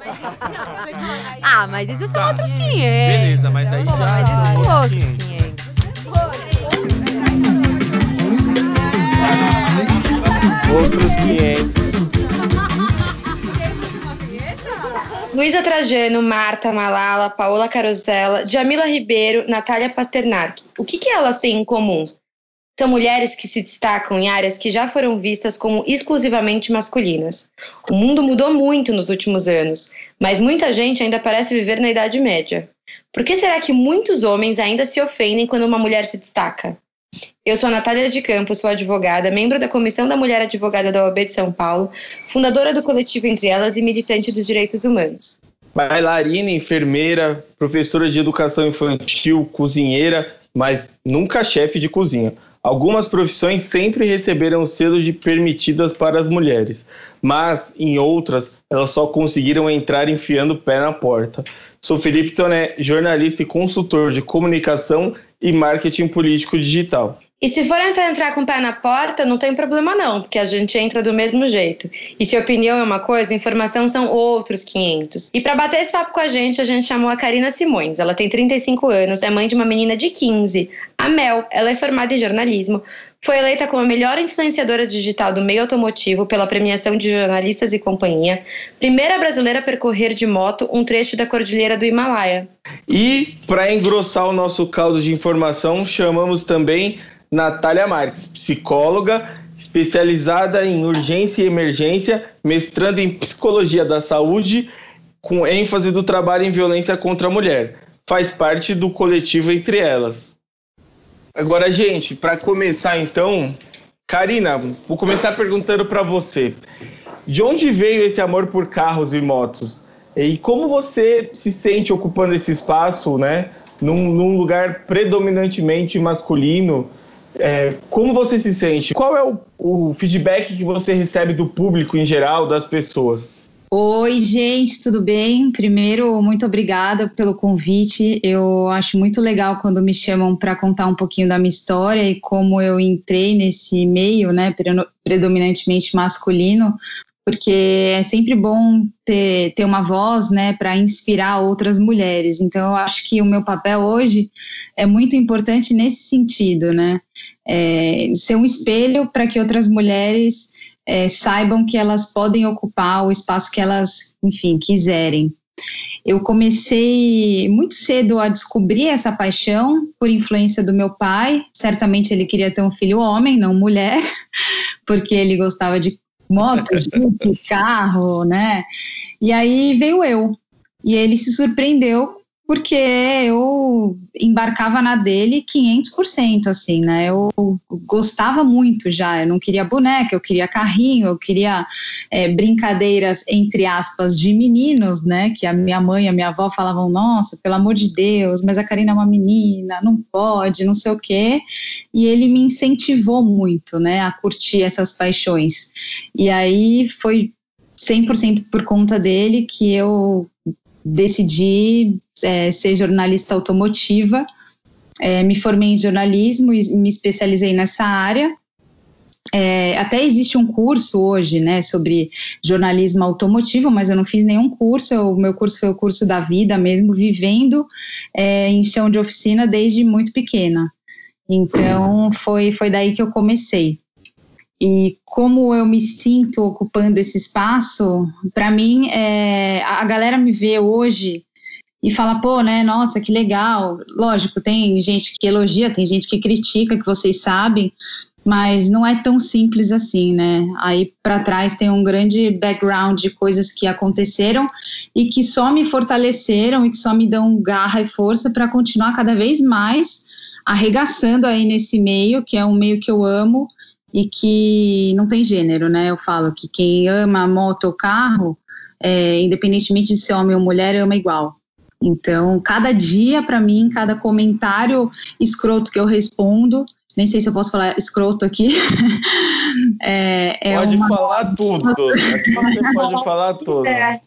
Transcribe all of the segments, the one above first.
Ah, mas isso são Tá. outros 500. Beleza, mas aí Pô, já- Mas isso são outros outros 500. 500. Outros 500. Luísa Trajano, Marta Malala, Paola Carosella, Jamila Ribeiro, Natália Pasternak. O que, que elas têm em comum? São mulheres que se destacam em áreas que já foram vistas como exclusivamente masculinas. O mundo mudou muito nos últimos anos, mas muita gente ainda parece viver na Idade Média. Por que será que muitos homens ainda se ofendem quando uma mulher se destaca? Eu sou a Natália de Campos, sou advogada, membro da Comissão da Mulher Advogada da OAB de São Paulo, fundadora do coletivo Entre Elas e militante dos direitos humanos. Bailarina, enfermeira, professora de educação infantil, cozinheira, mas nunca chefe de cozinha. Algumas profissões sempre receberam o selo de permitidas para as mulheres, mas em outras elas só conseguiram entrar enfiando o pé na porta. Sou Felipe Toné, jornalista e consultor de comunicação e marketing político digital. E se for entrar, entrar com o pé na porta, não tem problema não, porque a gente entra do mesmo jeito. E se opinião é uma coisa, informação são outros 500. E para bater esse papo com a gente, a gente chamou a Karina Simões. Ela tem 35 anos, é mãe de uma menina de 15, a Mel. Ela é formada em jornalismo, foi eleita como a melhor influenciadora digital do meio automotivo pela premiação de jornalistas e companhia, primeira brasileira a percorrer de moto um trecho da Cordilheira do Himalaia. E para engrossar o nosso caldo de informação, chamamos também Natália Marques, psicóloga especializada em urgência e emergência, mestrando em psicologia da saúde, com ênfase do trabalho em violência contra a mulher. Faz parte do coletivo Entre Elas. Agora, gente, para começar então, Karina, vou começar perguntando para você. De onde veio esse amor por carros e motos? E como você se sente ocupando esse espaço, né? Num, num lugar predominantemente masculino. É, como você se sente? Qual é o, o feedback que você recebe do público em geral, das pessoas? Oi, gente, tudo bem? Primeiro, muito obrigada pelo convite. Eu acho muito legal quando me chamam para contar um pouquinho da minha história e como eu entrei nesse meio, né, predominantemente masculino, porque é sempre bom ter, ter uma voz, né, para inspirar outras mulheres. Então, eu acho que o meu papel hoje é muito importante nesse sentido, né, é, ser um espelho para que outras mulheres é, saibam que elas podem ocupar o espaço que elas, enfim, quiserem. Eu comecei muito cedo a descobrir essa paixão por influência do meu pai. Certamente ele queria ter um filho homem, não mulher, porque ele gostava de moto, jeep, carro, né? E aí veio eu. E ele se surpreendeu porque eu embarcava na dele 500%, assim, né? Eu gostava muito já, eu não queria boneca, eu queria carrinho, eu queria é, brincadeiras, entre aspas, de meninos, né? Que a minha mãe e a minha avó falavam, nossa, pelo amor de Deus, mas a Karina é uma menina, não pode, não sei o quê. E ele me incentivou muito, né? A curtir essas paixões. E aí foi 100% por conta dele que eu decidi é, ser jornalista automotiva. É, me formei em jornalismo e me especializei nessa área. É, até existe um curso hoje, né, sobre jornalismo automotivo, mas eu não fiz nenhum curso. O meu curso foi o curso da vida mesmo, vivendo é, em chão de oficina desde muito pequena. Então foi foi daí que eu comecei. E como eu me sinto ocupando esse espaço, para mim, é, a galera me vê hoje e fala, pô, né, nossa, que legal. Lógico, tem gente que elogia, tem gente que critica, que vocês sabem, mas não é tão simples assim, né? Aí para trás tem um grande background de coisas que aconteceram e que só me fortaleceram e que só me dão garra e força para continuar cada vez mais arregaçando aí nesse meio, que é um meio que eu amo e que não tem gênero, né? Eu falo que quem ama moto ou carro, é, independentemente de ser homem ou mulher, ama igual. Então, cada dia, para mim, cada comentário escroto que eu respondo, nem sei se eu posso falar escroto aqui. é, é pode uma... falar tudo. Aqui você pode falar tudo. É.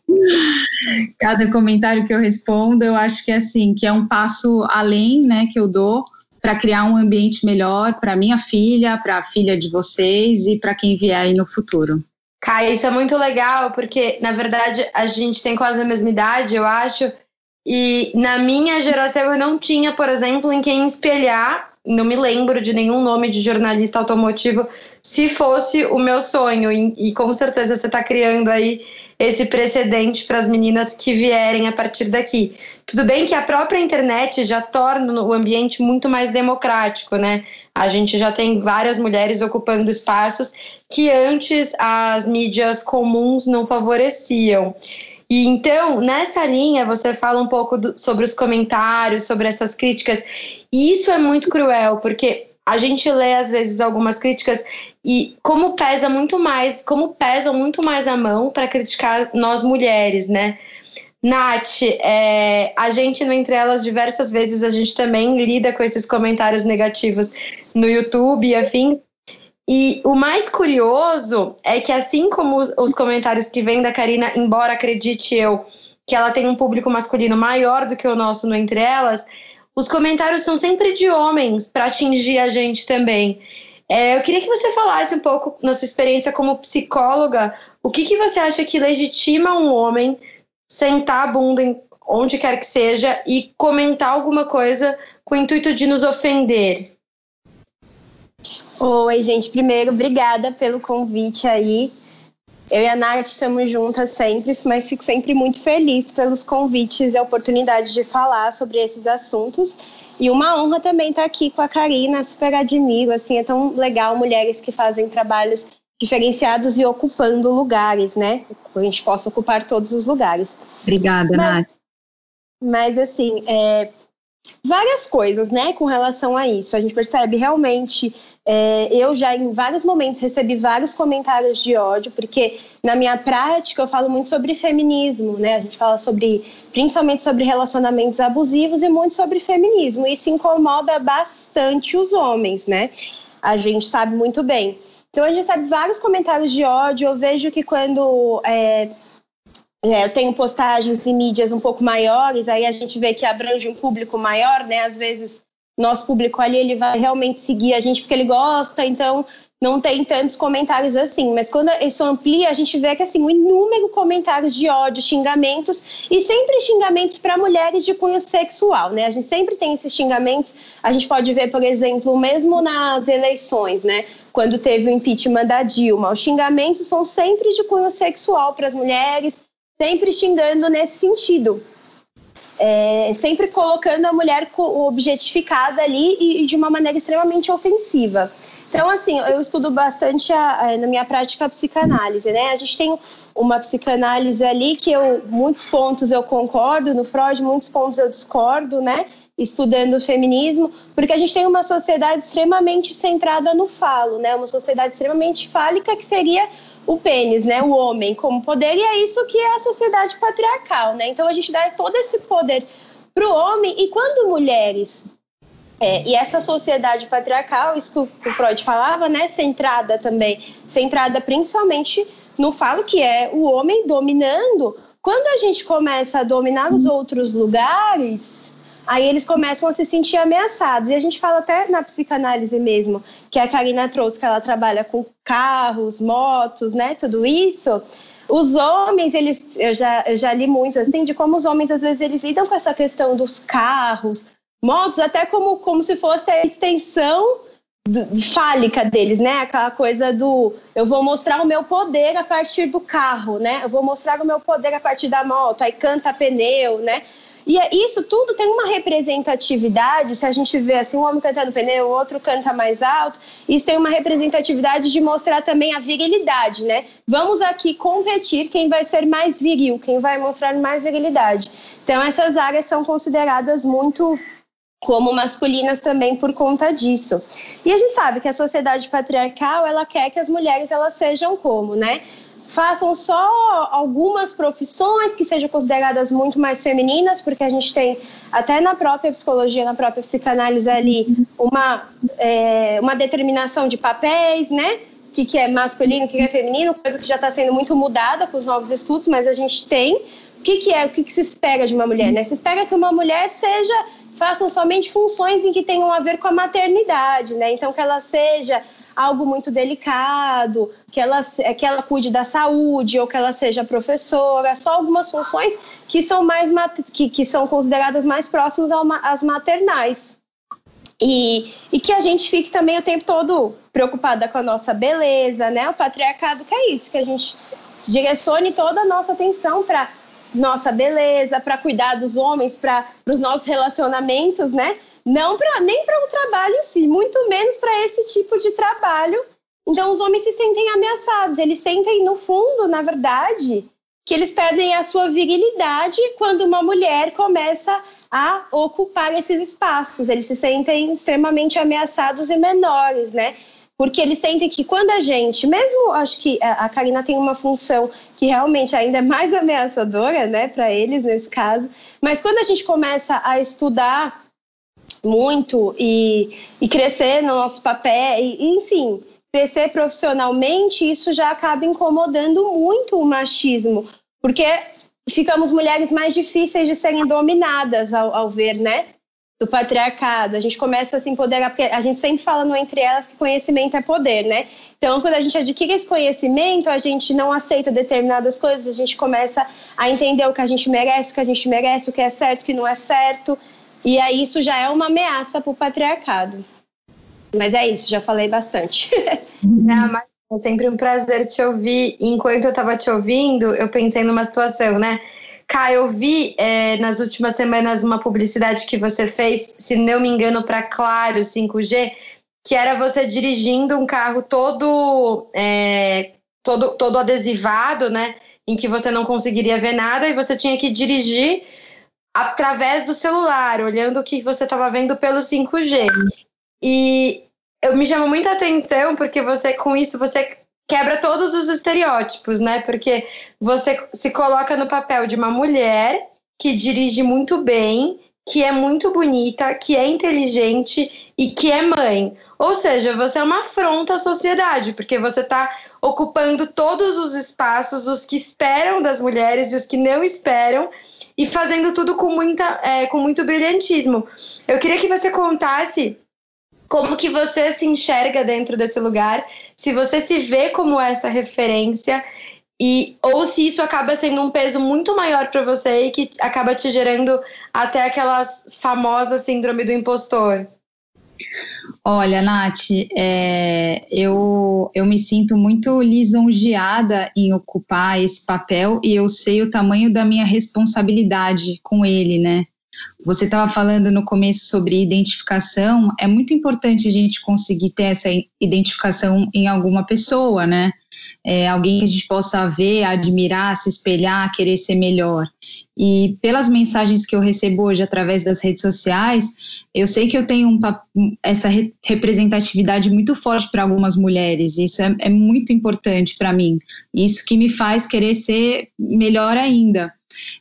Cada comentário que eu respondo, eu acho que é assim, que é um passo além, né, que eu dou para criar um ambiente melhor para minha filha, para a filha de vocês e para quem vier aí no futuro. Kai, isso é muito legal, porque, na verdade, a gente tem quase a mesma idade, eu acho. E na minha geração eu não tinha, por exemplo, em quem espelhar. Não me lembro de nenhum nome de jornalista automotivo se fosse o meu sonho. E, e com certeza você está criando aí esse precedente para as meninas que vierem a partir daqui. Tudo bem que a própria internet já torna o ambiente muito mais democrático, né? A gente já tem várias mulheres ocupando espaços que antes as mídias comuns não favoreciam. E então, nessa linha, você fala um pouco do, sobre os comentários, sobre essas críticas. E isso é muito cruel, porque a gente lê às vezes algumas críticas e como pesa muito mais, como pesam muito mais a mão para criticar nós mulheres, né? Nath, é, a gente no Entre Elas diversas vezes a gente também lida com esses comentários negativos no YouTube e afins. E o mais curioso é que assim como os, os comentários que vêm da Karina, embora acredite eu que ela tem um público masculino maior do que o nosso no Entre Elas, os comentários são sempre de homens para atingir a gente também. É, eu queria que você falasse um pouco, na sua experiência como psicóloga, o que, que você acha que legitima um homem sentar a bunda em onde quer que seja e comentar alguma coisa com o intuito de nos ofender? Oi, gente. Primeiro, obrigada pelo convite aí. Eu e a Nath estamos juntas sempre, mas fico sempre muito feliz pelos convites e a oportunidade de falar sobre esses assuntos. E uma honra também estar aqui com a Karina, super admiro, assim, é tão legal mulheres que fazem trabalhos diferenciados e ocupando lugares, né? Que a gente possa ocupar todos os lugares. Obrigada, mas, Nath. Mas, assim, é, várias coisas, né, com relação a isso. A gente percebe realmente é, eu já em vários momentos recebi vários comentários de ódio, porque na minha prática eu falo muito sobre feminismo, né? A gente fala sobre, principalmente sobre relacionamentos abusivos e muito sobre feminismo. E isso incomoda bastante os homens, né? A gente sabe muito bem. Então a gente recebe vários comentários de ódio. Eu vejo que quando é, é, eu tenho postagens em mídias um pouco maiores, aí a gente vê que abrange um público maior, né? Às vezes nosso público ali ele vai realmente seguir a gente porque ele gosta, então não tem tantos comentários assim. Mas quando isso amplia, a gente vê que assim, um inúmero comentários de ódio, xingamentos e sempre xingamentos para mulheres de cunho sexual, né? A gente sempre tem esses xingamentos. A gente pode ver, por exemplo, mesmo nas eleições, né? Quando teve o impeachment da Dilma, os xingamentos são sempre de cunho sexual para as mulheres, sempre xingando nesse sentido é, sempre colocando a mulher objetificada ali e, e, de uma maneira extremamente ofensiva. Então, assim, eu estudo bastante a, a, na minha prática a psicanálise, né? A gente tem uma psicanálise ali que eu, muitos pontos eu concordo, no Freud, muitos pontos eu discordo, né? Estudando o feminismo, porque a gente tem uma sociedade extremamente centrada no falo, né? Uma sociedade extremamente fálica que seria o pênis, né, o homem como poder, e é isso que é a sociedade patriarcal, né? Então a gente dá todo esse poder para o homem, e quando mulheres é, e essa sociedade patriarcal, isso que o Freud falava, né, centrada também, centrada principalmente no falo que é o homem dominando. Quando a gente começa a dominar os outros lugares, aí eles começam a se sentir ameaçados. E a gente fala até na psicanálise mesmo, que a Karina trouxe, que ela trabalha com carros, motos, né, tudo isso. Os homens, eles, eu já, eu já li muito assim, de como os homens às vezes eles lidam com essa questão dos carros, motos, até como, como se fosse a extensão fálica deles, né? Aquela coisa do eu vou mostrar o meu poder a partir do carro, né? Eu vou mostrar o meu poder a partir da moto, aí canta pneu, né? E é, isso tudo tem uma representatividade, se a gente vê assim, um homem cantando pneu, o outro canta mais alto, isso tem uma representatividade de mostrar também a virilidade, né? Vamos aqui competir quem vai ser mais viril, quem vai mostrar mais virilidade. Então essas áreas são consideradas muito como masculinas também por conta disso. E a gente sabe que a sociedade patriarcal, ela quer que as mulheres elas sejam como, né? Façam só algumas profissões que sejam consideradas muito mais femininas, porque a gente tem até na própria psicologia, na própria psicanálise ali, uma, é, uma determinação de papéis, né? O que, que é masculino, o que, que é feminino, coisa que já está sendo muito mudada com os novos estudos, mas a gente tem. O que, que é, o que, que se espera de uma mulher? Né? Se espera que uma mulher seja façam somente funções em que tenham a ver com a maternidade, né? Então que ela seja algo muito delicado, que ela, que ela cuide da saúde ou que ela seja professora, só algumas funções que são mais que, que são consideradas mais próximas às maternais. E, e que a gente fique também o tempo todo preocupada com a nossa beleza, né? O patriarcado que é isso, que a gente direcione toda a nossa atenção para nossa beleza, para cuidar dos homens, para os nossos relacionamentos, né? Não para nem para o trabalho em si, muito menos para esse tipo de trabalho. Então os homens se sentem ameaçados, eles sentem no fundo, na verdade, que eles perdem a sua virilidade quando uma mulher começa a ocupar esses espaços. Eles se sentem extremamente ameaçados e menores, né? porque eles sentem que quando a gente, mesmo acho que a Karina tem uma função que realmente ainda é mais ameaçadora, né, para eles nesse caso, mas quando a gente começa a estudar muito e, e crescer no nosso papel, e, enfim, crescer profissionalmente, isso já acaba incomodando muito o machismo, porque ficamos mulheres mais difíceis de serem dominadas ao, ao ver, né? do patriarcado, a gente começa a se empoderar, porque a gente sempre fala no Entre Elas que conhecimento é poder, né? Então, quando a gente adquire esse conhecimento, a gente não aceita determinadas coisas, a gente começa a entender o que a gente merece, o que a gente merece, o que é certo, o que não é certo, e aí isso já é uma ameaça para o patriarcado. Mas é isso, já falei bastante. Não, mas é sempre um prazer te ouvir. Enquanto eu estava te ouvindo, eu pensei numa situação, né? Cá, eu vi é, nas últimas semanas uma publicidade que você fez, se não me engano, para Claro 5G, que era você dirigindo um carro todo, é, todo, todo adesivado, né? Em que você não conseguiria ver nada e você tinha que dirigir através do celular, olhando o que você estava vendo pelo 5G. E eu me chamou muita atenção porque você, com isso, você quebra todos os estereótipos, né? Porque você se coloca no papel de uma mulher que dirige muito bem, que é muito bonita, que é inteligente e que é mãe. Ou seja, você é uma afronta à sociedade, porque você está ocupando todos os espaços, os que esperam das mulheres e os que não esperam, e fazendo tudo com, muita, é, com muito brilhantismo. Eu queria que você contasse como que você se enxerga dentro desse lugar, se você se vê como essa referência e ou se isso acaba sendo um peso muito maior para você e que acaba te gerando até aquela famosa síndrome do impostor. Olha, Nath, é, eu, eu me sinto muito lisonjeada em ocupar esse papel e eu sei o tamanho da minha responsabilidade com ele, né? Você estava falando no começo sobre identificação. É muito importante a gente conseguir ter essa identificação em alguma pessoa, né? É, alguém que a gente possa ver, admirar, se espelhar, querer ser melhor. E pelas mensagens que eu recebo hoje através das redes sociais, eu sei que eu tenho um, essa representatividade muito forte para algumas mulheres. Isso é, é muito importante para mim. Isso que me faz querer ser melhor ainda.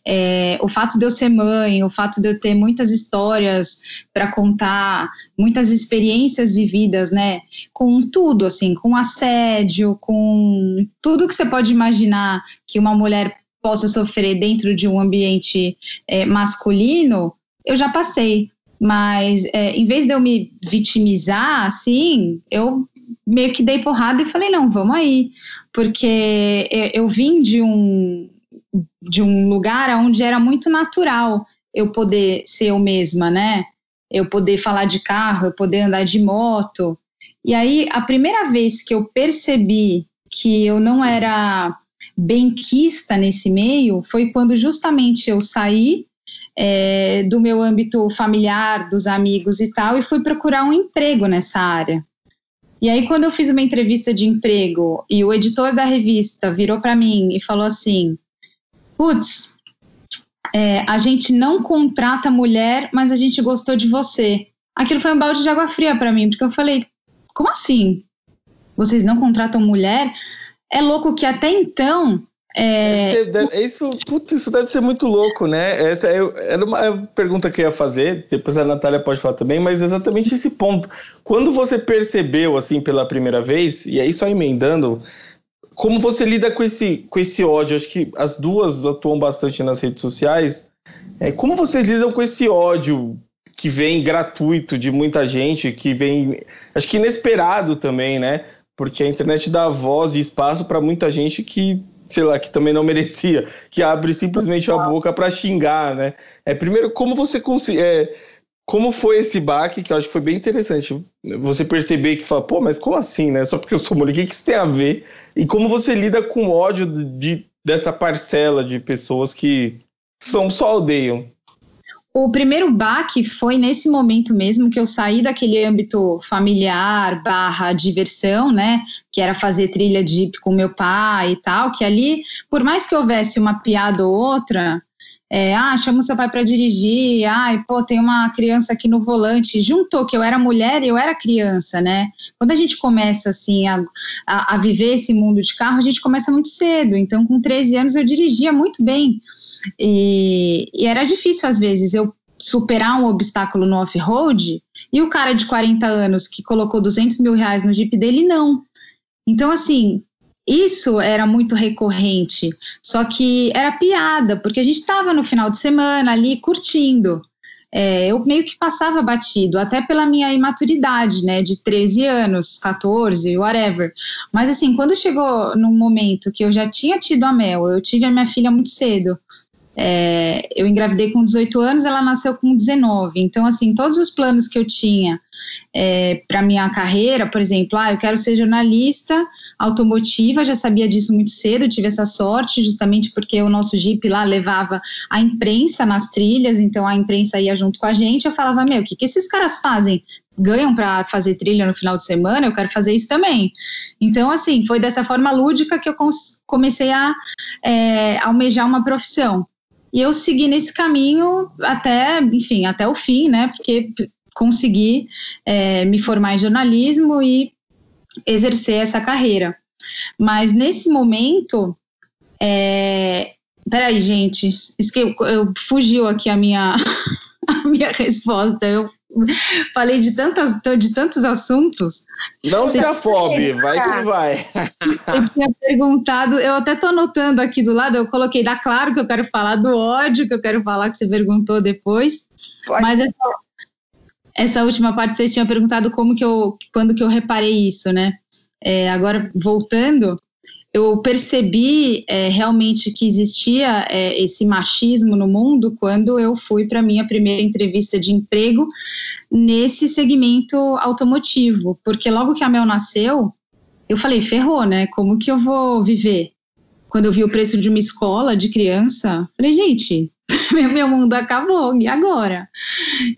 É, o fato de eu ser mãe, o fato de eu ter muitas histórias para contar, muitas experiências vividas, né? Com tudo, assim, com assédio, com tudo que você pode imaginar que uma mulher possa sofrer dentro de um ambiente é, masculino, eu já passei. Mas é, em vez de eu me vitimizar, assim, eu meio que dei porrada e falei, não, vamos aí. Porque eu, eu vim de um, de um lugar onde era muito natural eu poder ser eu mesma, né? Eu poder falar de carro, eu poder andar de moto. E aí, a primeira vez que eu percebi que eu não era benquista nesse meio foi quando justamente eu saí é, do meu âmbito familiar, dos amigos e tal, e fui procurar um emprego nessa área. E aí, quando eu fiz uma entrevista de emprego e o editor da revista virou para mim e falou assim: putz, é, a gente não contrata mulher, mas a gente gostou de você. Aquilo foi um balde de água fria para mim, porque eu falei, como assim? Vocês não contratam mulher? É louco que até então é... Deve, isso, putz, isso deve ser muito louco, né? Essa é, era uma é pergunta que eu ia fazer, depois a Natália pode falar também, mas exatamente esse ponto. Quando você percebeu, assim, pela primeira vez, e aí só emendando, como você lida com esse, com esse ódio? Acho que as duas atuam bastante nas redes sociais. É, como vocês lidam com esse ódio que vem gratuito de muita gente, que vem, acho que inesperado também, né? Porque a internet dá voz e espaço para muita gente que, sei lá, que também não merecia, que abre simplesmente a boca para xingar, né? É primeiro como você consegue, é, como foi esse baque que eu acho que foi bem interessante. Você perceber que fala, pô, mas como assim, né? Só porque eu sou mulher, o que, isso tem a ver? E como você lida com o ódio de, dessa parcela de pessoas que são só odeiam. O primeiro baque foi nesse momento mesmo que eu saí daquele âmbito familiar barra diversão, né? Que era fazer trilha de com meu pai e tal, que ali, por mais que houvesse uma piada ou outra, é, ah, chama seu pai para dirigir, ai, pô, tem uma criança aqui no volante. Juntou que eu era mulher e eu era criança, né? Quando a gente começa, assim, a, a, a, viver esse mundo de carro, a gente começa muito cedo. Então, com 13 anos, eu dirigia muito bem. E, e era difícil, às vezes, eu superar um obstáculo no off-road e o cara de 40 anos que colocou 200 mil reais no Jeep dele, não. Então, assim, isso era muito recorrente, só que era piada, porque a gente estava no final de semana ali curtindo. É, eu meio que passava batido, até pela minha imaturidade, né, de 13 anos, 14, whatever. Mas assim, quando chegou num momento que eu já tinha tido a Mel, eu tive a minha filha muito cedo, é, eu engravidei com 18 anos, ela nasceu com 19. Então, assim, todos os planos que eu tinha é, para minha carreira, por exemplo, ah, eu quero ser jornalista automotiva, já sabia disso muito cedo, tive essa sorte, justamente porque o nosso Jeep lá levava a imprensa nas trilhas, então a imprensa ia junto com a gente. Eu falava, meu, o que, que esses caras fazem? Ganham para fazer trilha no final de semana? Eu quero fazer isso também. Então, assim, foi dessa forma lúdica que eu comecei a é, almejar uma profissão. E eu segui nesse caminho até, enfim, até o fim, né? Porque consegui é, me formar em jornalismo e exercer essa carreira. Mas nesse momento, é... peraí, gente, isso que eu, fugiu aqui a minha, a minha resposta. Eu falei de, tantas, de tantos assuntos. Não se afobe, vai que vai. Eu tinha perguntado, eu até estou anotando aqui do lado, eu coloquei, dá claro que eu quero falar do ódio, que eu quero falar que você perguntou depois. Pode mas essa, essa última parte você tinha perguntado como que eu, quando que eu reparei isso, né? É, agora, voltando, eu percebi é, realmente que existia é, esse machismo no mundo quando eu fui para minha primeira entrevista de emprego nesse segmento automotivo, porque logo que a Mel nasceu, eu falei, ferrou, né? Como que eu vou viver? Quando eu vi o preço de uma escola de criança, falei, gente, meu mundo acabou, e agora?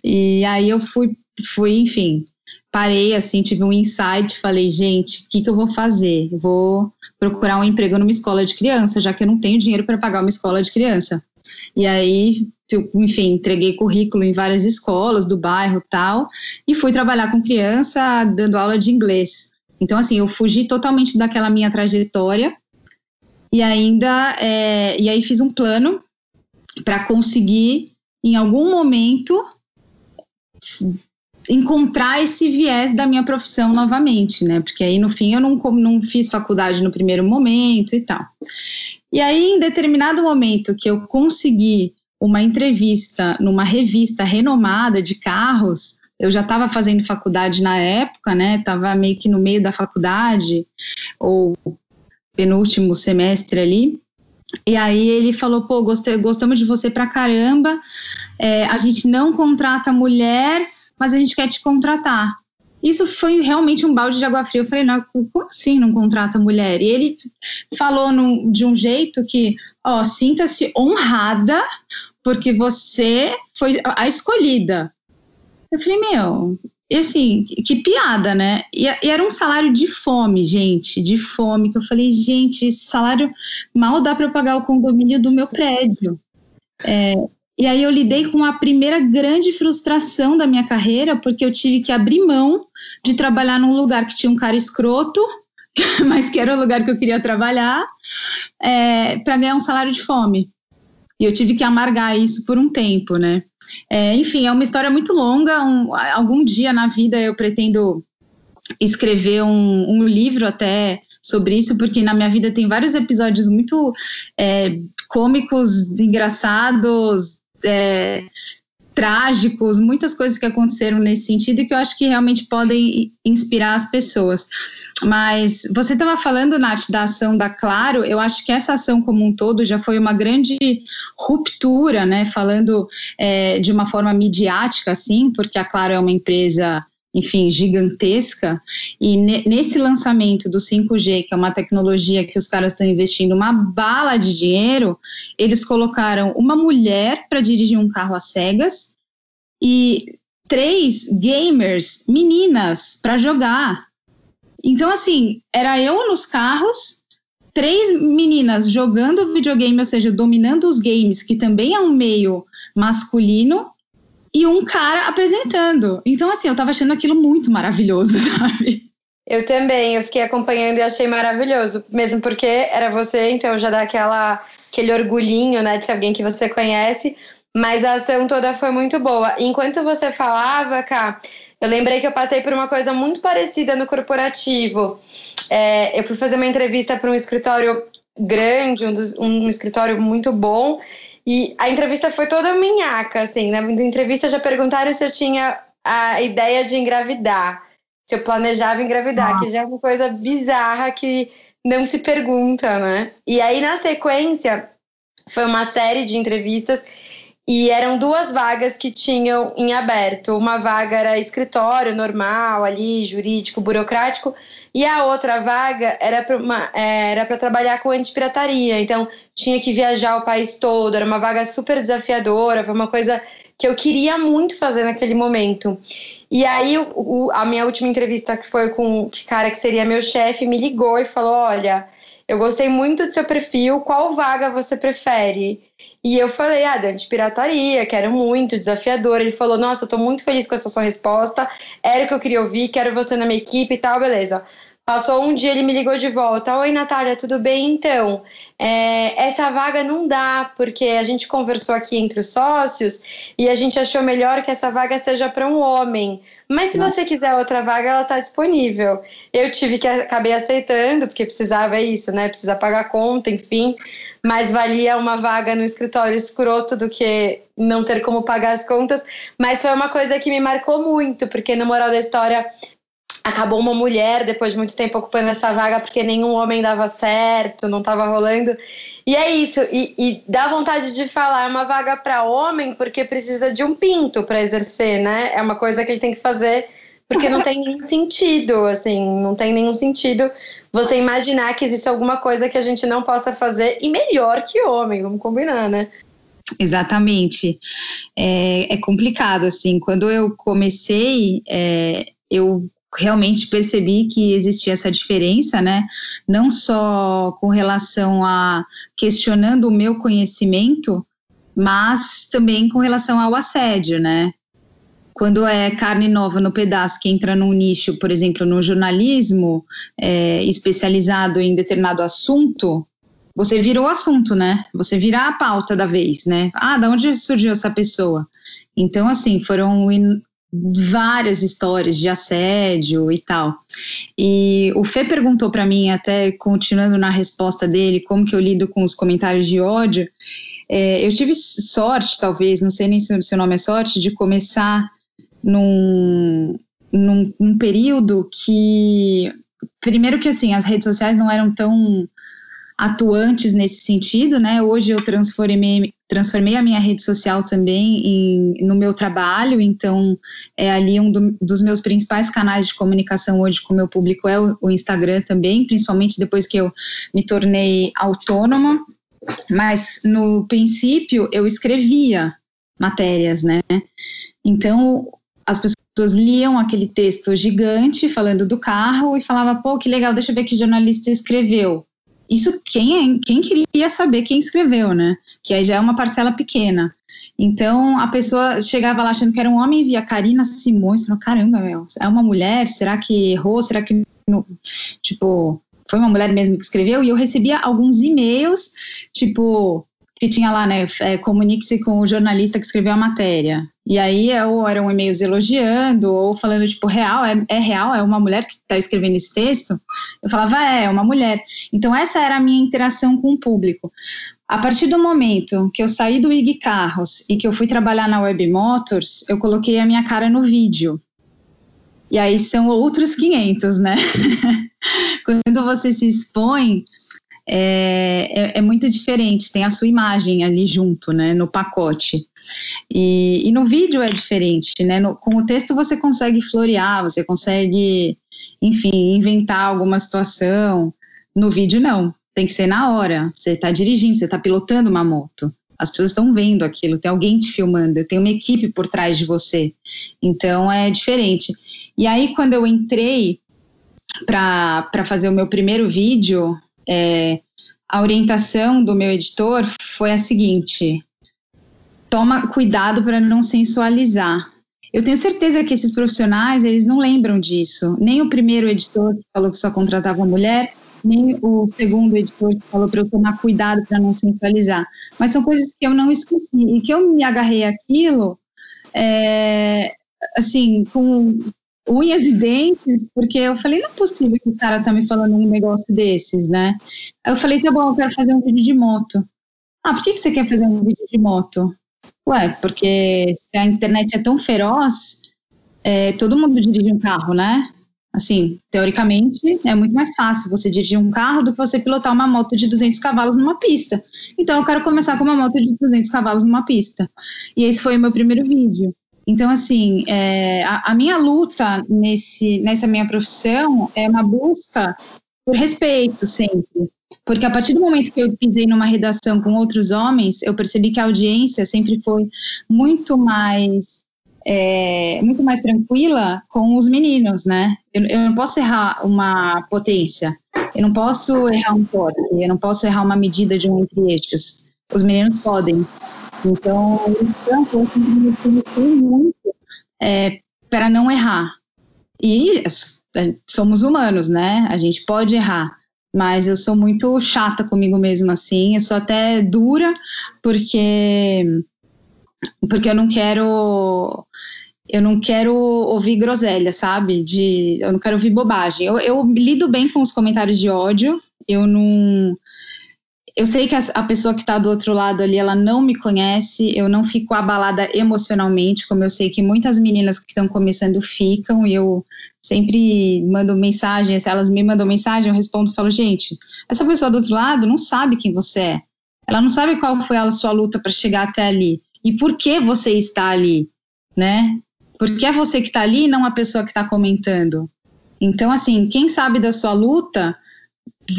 E aí eu fui, fui enfim, parei assim, tive um insight, falei, gente, o que, que eu vou fazer? vou procurar um emprego numa escola de criança, já que eu não tenho dinheiro para pagar uma escola de criança. E aí, enfim, entreguei currículo em várias escolas do bairro tal, e fui trabalhar com criança dando aula de inglês. Então, assim, eu fugi totalmente daquela minha trajetória e ainda, é, e aí fiz um plano para conseguir, em algum momento, encontrar esse viés da minha profissão novamente, né? Porque aí no fim eu não, não fiz faculdade no primeiro momento e tal. E aí, em determinado momento que eu consegui uma entrevista numa revista renomada de carros, eu já estava fazendo faculdade na época, né? Estava meio que no meio da faculdade, ou penúltimo semestre ali. E aí ele falou: pô, gostei, gostamos de você pra caramba. É, a gente não contrata mulher, mas a gente quer te contratar. Isso foi realmente um balde de água fria. Eu falei, não, como assim não contrata mulher? E ele falou num, de um jeito que, ó, sinta-se honrada porque você foi a escolhida. Eu falei, meu, e assim, que piada, né? E, e, era um salário de fome, gente, de fome, que eu falei, gente, esse salário mal dá para pagar o condomínio do meu prédio. É, e aí eu lidei com a primeira grande frustração da minha carreira, porque eu tive que abrir mão de trabalhar num lugar que tinha um cara escroto, mas que era o lugar que eu queria trabalhar, é, para ganhar um salário de fome. E eu tive que amargar isso por um tempo, né? É, enfim, é uma história muito longa. Um, algum dia na vida eu pretendo escrever um, um livro até sobre isso, porque na minha vida tem vários episódios muito é, cômicos, engraçados, é, trágicos, muitas coisas que aconteceram nesse sentido e que eu acho que realmente podem inspirar as pessoas. Mas você estava falando, Nath, da ação da Claro, eu acho que essa ação como um todo já foi uma grande ruptura, né? Falando é, de uma forma midiática, assim, porque a Claro é uma empresa enfim, gigantesca. E nesse lançamento do 5G, que é uma tecnologia que os caras estão investindo uma bala de dinheiro, eles colocaram uma mulher para dirigir um carro às cegas e três gamers, meninas, para jogar. Então, assim, era eu nos carros, três meninas jogando videogame, ou seja, dominando os games, que também é um meio masculino, e um cara apresentando. Então, assim, eu tava achando aquilo muito maravilhoso, sabe? Eu também, eu fiquei acompanhando e achei maravilhoso, mesmo porque era você, então já dá aquela, aquele orgulhinho, né, de ser alguém que você conhece, mas a ação toda foi muito boa. Enquanto você falava, Cá, eu lembrei que eu passei por uma coisa muito parecida no corporativo. É, eu fui fazer uma entrevista para um escritório grande, um, dos, um escritório muito bom, e a entrevista foi toda minhaca, assim. Na entrevista já perguntaram se eu tinha a ideia de engravidar, se eu planejava engravidar, ah. que já é uma coisa bizarra que não se pergunta, né? E aí, na sequência, foi uma série de entrevistas e eram duas vagas que tinham em aberto. Uma vaga era escritório normal, ali, jurídico, burocrático, e a outra vaga era para é, trabalhar com antipirataria. Então, tinha que viajar o país todo, era uma vaga super desafiadora, foi uma coisa que eu queria muito fazer naquele momento. E aí, o, a minha última entrevista, que foi com o cara que seria meu chefe, me ligou e falou: Olha, eu gostei muito do seu perfil, qual vaga você prefere? E eu falei, ah, Dante Pirataria, quero muito, desafiador. Ele falou, nossa, eu tô muito feliz com essa sua resposta, era o que eu queria ouvir, quero você na minha equipe e tal, beleza. Passou um dia, ele me ligou de volta. Oi, Natália, tudo bem? Então, é, essa vaga não dá, porque a gente conversou aqui entre os sócios e a gente achou melhor que essa vaga seja para um homem. Mas se você quiser outra vaga, ela está disponível. Eu tive que acabei aceitando, porque precisava isso, né? Precisa pagar conta, enfim. Mas valia uma vaga no escritório escroto do que não ter como pagar as contas. Mas foi uma coisa que me marcou muito, porque no moral da história acabou uma mulher depois de muito tempo ocupando essa vaga porque nenhum homem dava certo, não estava rolando. E é isso, e, e, dá vontade de falar, é uma vaga para homem porque precisa de um pinto para exercer, né? É uma coisa que ele tem que fazer porque não tem nenhum sentido, assim, não tem nenhum sentido você imaginar que existe alguma coisa que a gente não possa fazer e melhor que homem, vamos combinar, né? Exatamente. É, é complicado, assim. Quando eu comecei, é, eu realmente percebi que existia essa diferença, né? Não só com relação a questionando o meu conhecimento, mas também com relação ao assédio, né? Quando é carne nova no pedaço que entra num nicho, por exemplo, no jornalismo é, especializado em determinado assunto, você virou o assunto, né? Você vira a pauta da vez, né? Ah, da onde surgiu essa pessoa? Então, assim, foram várias histórias de assédio e tal. E o Fê perguntou para mim, até continuando na resposta dele, como que eu lido com os comentários de ódio. É, eu tive sorte, talvez, não sei nem se o seu nome é sorte, de começar num, num, num período que. Primeiro que assim, as redes sociais não eram tão atuantes nesse sentido, né? Hoje eu transformei, transformei a minha rede social também em, no meu trabalho, então é ali um do, dos meus principais canais de comunicação hoje com o meu público é o, o Instagram também, principalmente depois que eu me tornei autônoma. Mas no princípio eu escrevia matérias, né? Então as pessoas liam aquele texto gigante falando do carro e falava, pô, que legal, deixa eu ver que jornalista escreveu isso quem, é, quem queria saber quem escreveu, né? Que aí já é uma parcela pequena. Então a pessoa chegava lá achando que era um homem e via Karina Simões, falou: caramba, meu, é uma mulher? Será que errou? Será que. Tipo, foi uma mulher mesmo que escreveu? E eu recebia alguns e-mails, tipo, que tinha lá, né? É, Comunique-se com o jornalista que escreveu a matéria. E aí, ou eram e-mails elogiando, ou falando, tipo, real, é, é real, é uma mulher que está escrevendo esse texto? Eu falava, é, é uma mulher. Então, essa era a minha interação com o público. A partir do momento que eu saí do IG Carros e que eu fui trabalhar na Web Motors, eu coloquei a minha cara no vídeo. E aí são outros 500, né? Quando você se expõe, é, é, é, muito diferente, tem a sua imagem ali junto, né, no pacote. E, e no vídeo é diferente, né? No, com o texto você consegue florear, você consegue, enfim, inventar alguma situação. No vídeo, não. Tem que ser na hora. Você está dirigindo, você está pilotando uma moto. As pessoas estão vendo aquilo, tem alguém te filmando, tem uma equipe por trás de você. Então é diferente. E aí, quando eu entrei para fazer o meu primeiro vídeo, é, a orientação do meu editor foi a seguinte: toma cuidado para não sensualizar. Eu tenho certeza que esses profissionais, eles não lembram disso. Nem o primeiro editor que falou que só contratava mulher, nem o segundo editor que falou para eu tomar cuidado para não sensualizar. Mas são coisas que eu não esqueci e que eu me agarrei aquilo, é, assim, com unhas e dentes, porque eu falei, não é possível que o cara tá me falando um negócio desses, né? Aí eu falei, tá bom, eu quero fazer um vídeo de moto. Ah, por que, que você quer fazer um vídeo de moto? Ué, porque se a internet é tão feroz, é, todo mundo dirige um carro, né? Assim, teoricamente, é muito mais fácil você dirigir um carro do que você pilotar uma moto de 200 cavalos numa pista. Então, eu quero começar com uma moto de 200 cavalos numa pista. E esse foi o meu primeiro vídeo. Então, assim, é, a, a, minha luta nesse, nessa minha profissão é uma busca por respeito sempre. Porque a partir do momento que eu pisei numa redação com outros homens, eu percebi que a audiência sempre foi muito mais é, muito mais tranquila com os meninos, né? Eu, eu, não posso errar uma potência, eu não posso errar um torque, eu não posso errar uma medida de um entre-eixos. Os meninos podem. Então, eu me conheci muito é, para não errar. E é, somos humanos, né? A gente pode errar mas eu sou muito chata comigo mesma assim, eu sou até dura porque porque eu não quero eu não quero ouvir groselha, sabe? De, eu não quero ouvir bobagem. Eu, eu lido bem com os comentários de ódio. Eu não. Eu sei que a, pessoa que está do outro lado ali, ela não me conhece. Eu não fico abalada emocionalmente, como eu sei que muitas meninas que estão começando ficam. E eu sempre mando mensagem. Se elas me mandam mensagem, eu respondo, falo, gente, essa pessoa do outro lado não sabe quem você é. Ela não sabe qual foi a sua luta para chegar até ali e por que você está ali, né? Porque é você que está ali, não a pessoa que está comentando. Então, assim, quem sabe da sua luta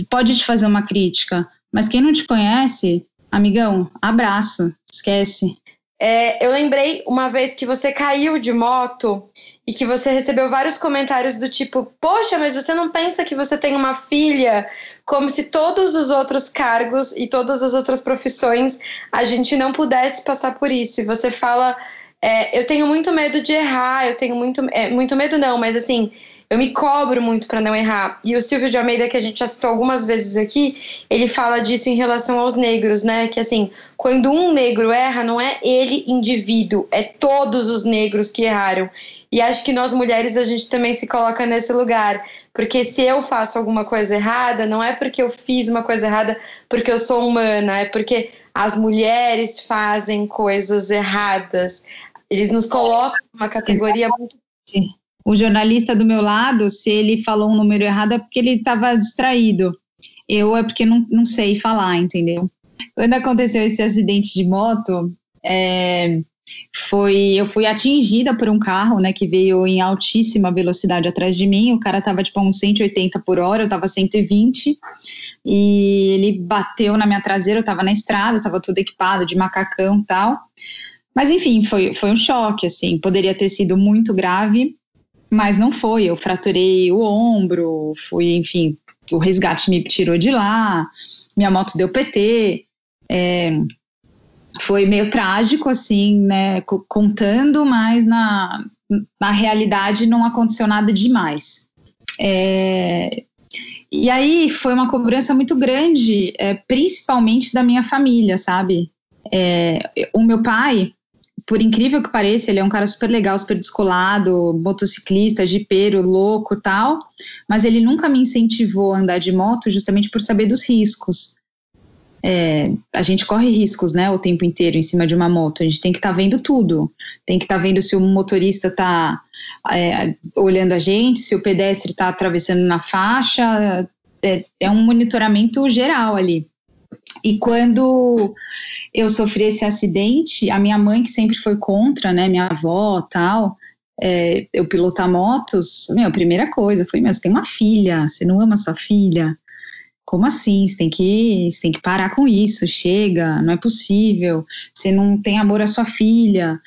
pode te fazer uma crítica, mas quem não te conhece, amigão, abraço, esquece. É, eu lembrei uma vez que você caiu de moto e que você recebeu vários comentários do tipo: Poxa, mas você não pensa que você tem uma filha? Como se todos os outros cargos e todas as outras profissões a gente não pudesse passar por isso. E você fala é, eu tenho muito medo de errar, eu tenho muito, é, muito medo não, mas assim, eu me cobro muito para não errar. E o Silvio de Almeida, que a gente já citou algumas vezes aqui, ele fala disso em relação aos negros, né? Que assim, quando um negro erra, não é ele indivíduo, é todos os negros que erraram. E acho que nós mulheres a gente também se coloca nesse lugar. Porque se eu faço alguma coisa errada, não é porque eu fiz uma coisa errada porque eu sou humana, é porque as mulheres fazem coisas erradas. Eles nos colocam numa categoria muito. O jornalista do meu lado, se ele falou um número errado, é porque ele estava distraído. Eu é porque não, não sei falar, entendeu? Quando aconteceu esse acidente de moto, é, foi eu fui atingida por um carro, né, que veio em altíssima velocidade atrás de mim. O cara tava tipo uns 180 por hora, eu tava 120 e ele bateu na minha traseira. Eu tava na estrada, tava tudo equipado de macacão, tal. Mas enfim, foi, foi um choque, assim. Poderia ter sido muito grave, mas não foi. Eu fraturei o ombro, fui, enfim, o resgate me tirou de lá, minha moto deu PT. É, foi meio trágico, assim, né? Contando, mas na, na realidade não aconteceu nada demais. É, e aí foi uma cobrança muito grande, é, principalmente da minha família, sabe? É, o meu pai, por incrível que pareça, ele é um cara super legal, super descolado, motociclista, jipeiro, louco tal, mas ele nunca me incentivou a andar de moto justamente por saber dos riscos. é, a gente corre riscos, né, o tempo inteiro em cima de uma moto. A gente tem que estar tá vendo tudo. Tem que estar tá vendo se o motorista está é, olhando a gente, se o pedestre está atravessando na faixa. É, é um monitoramento geral ali. E quando eu sofri esse acidente, a minha mãe, que sempre foi contra, né, minha avó tal, é, eu pilotar motos, meu, a primeira coisa foi, mas tem uma filha, você não ama sua filha? Como assim? Você tem que, você tem que parar com isso, chega, não é possível, você não tem amor à sua filha.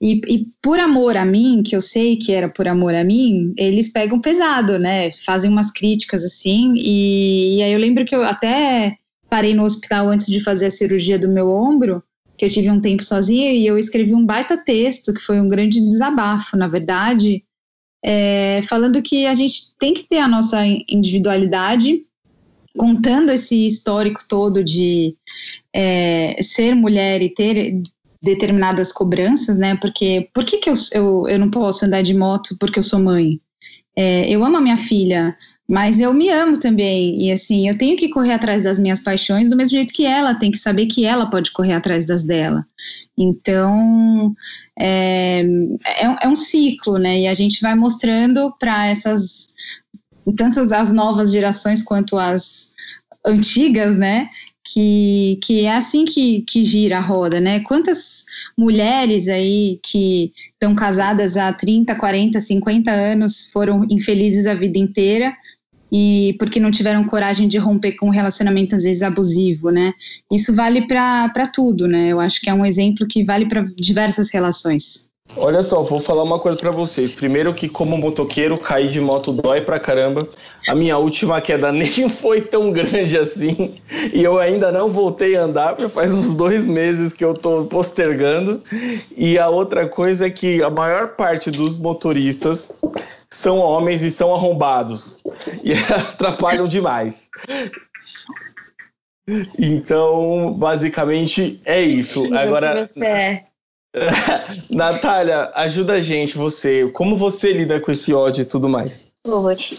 E, e por amor a mim, que eu sei que era por amor a mim, eles pegam pesado, né? Fazem umas críticas assim, e, e aí eu lembro que eu até parei no hospital antes de fazer a cirurgia do meu ombro, que eu tive um tempo sozinha e eu escrevi um baita texto, que foi um grande desabafo, na verdade, é, falando que a gente tem que ter a nossa individualidade, contando esse histórico todo de é, ser mulher e ter determinadas cobranças, né? Porque por que, que eu, eu, eu não posso andar de moto porque eu sou mãe? É, eu amo a minha filha, mas eu me amo também. E assim, eu tenho que correr atrás das minhas paixões do mesmo jeito que ela tem que saber que ela pode correr atrás das dela. Então, é, é, é um ciclo, né? E a gente vai mostrando para essas, tanto as novas gerações quanto as antigas, né? que, que é assim que, que gira a roda, né? Quantas mulheres aí que estão casadas há 30, 40, 50 anos foram infelizes a vida inteira e porque não tiveram coragem de romper com um relacionamento às vezes abusivo, né? Isso vale para tudo, né? Eu acho que é um exemplo que vale para diversas relações. Olha só, vou falar uma coisa para vocês. Primeiro que como motoqueiro, cair de moto dói pra caramba. A minha última queda nem foi tão grande assim. E eu ainda não voltei a andar, porque faz uns dois meses que eu tô postergando. E a outra coisa é que a maior parte dos motoristas são homens e são arrombados. E atrapalham demais. Então, basicamente, é isso. Agora. Natália, ajuda a gente, você. Como você lida com esse ódio e tudo mais?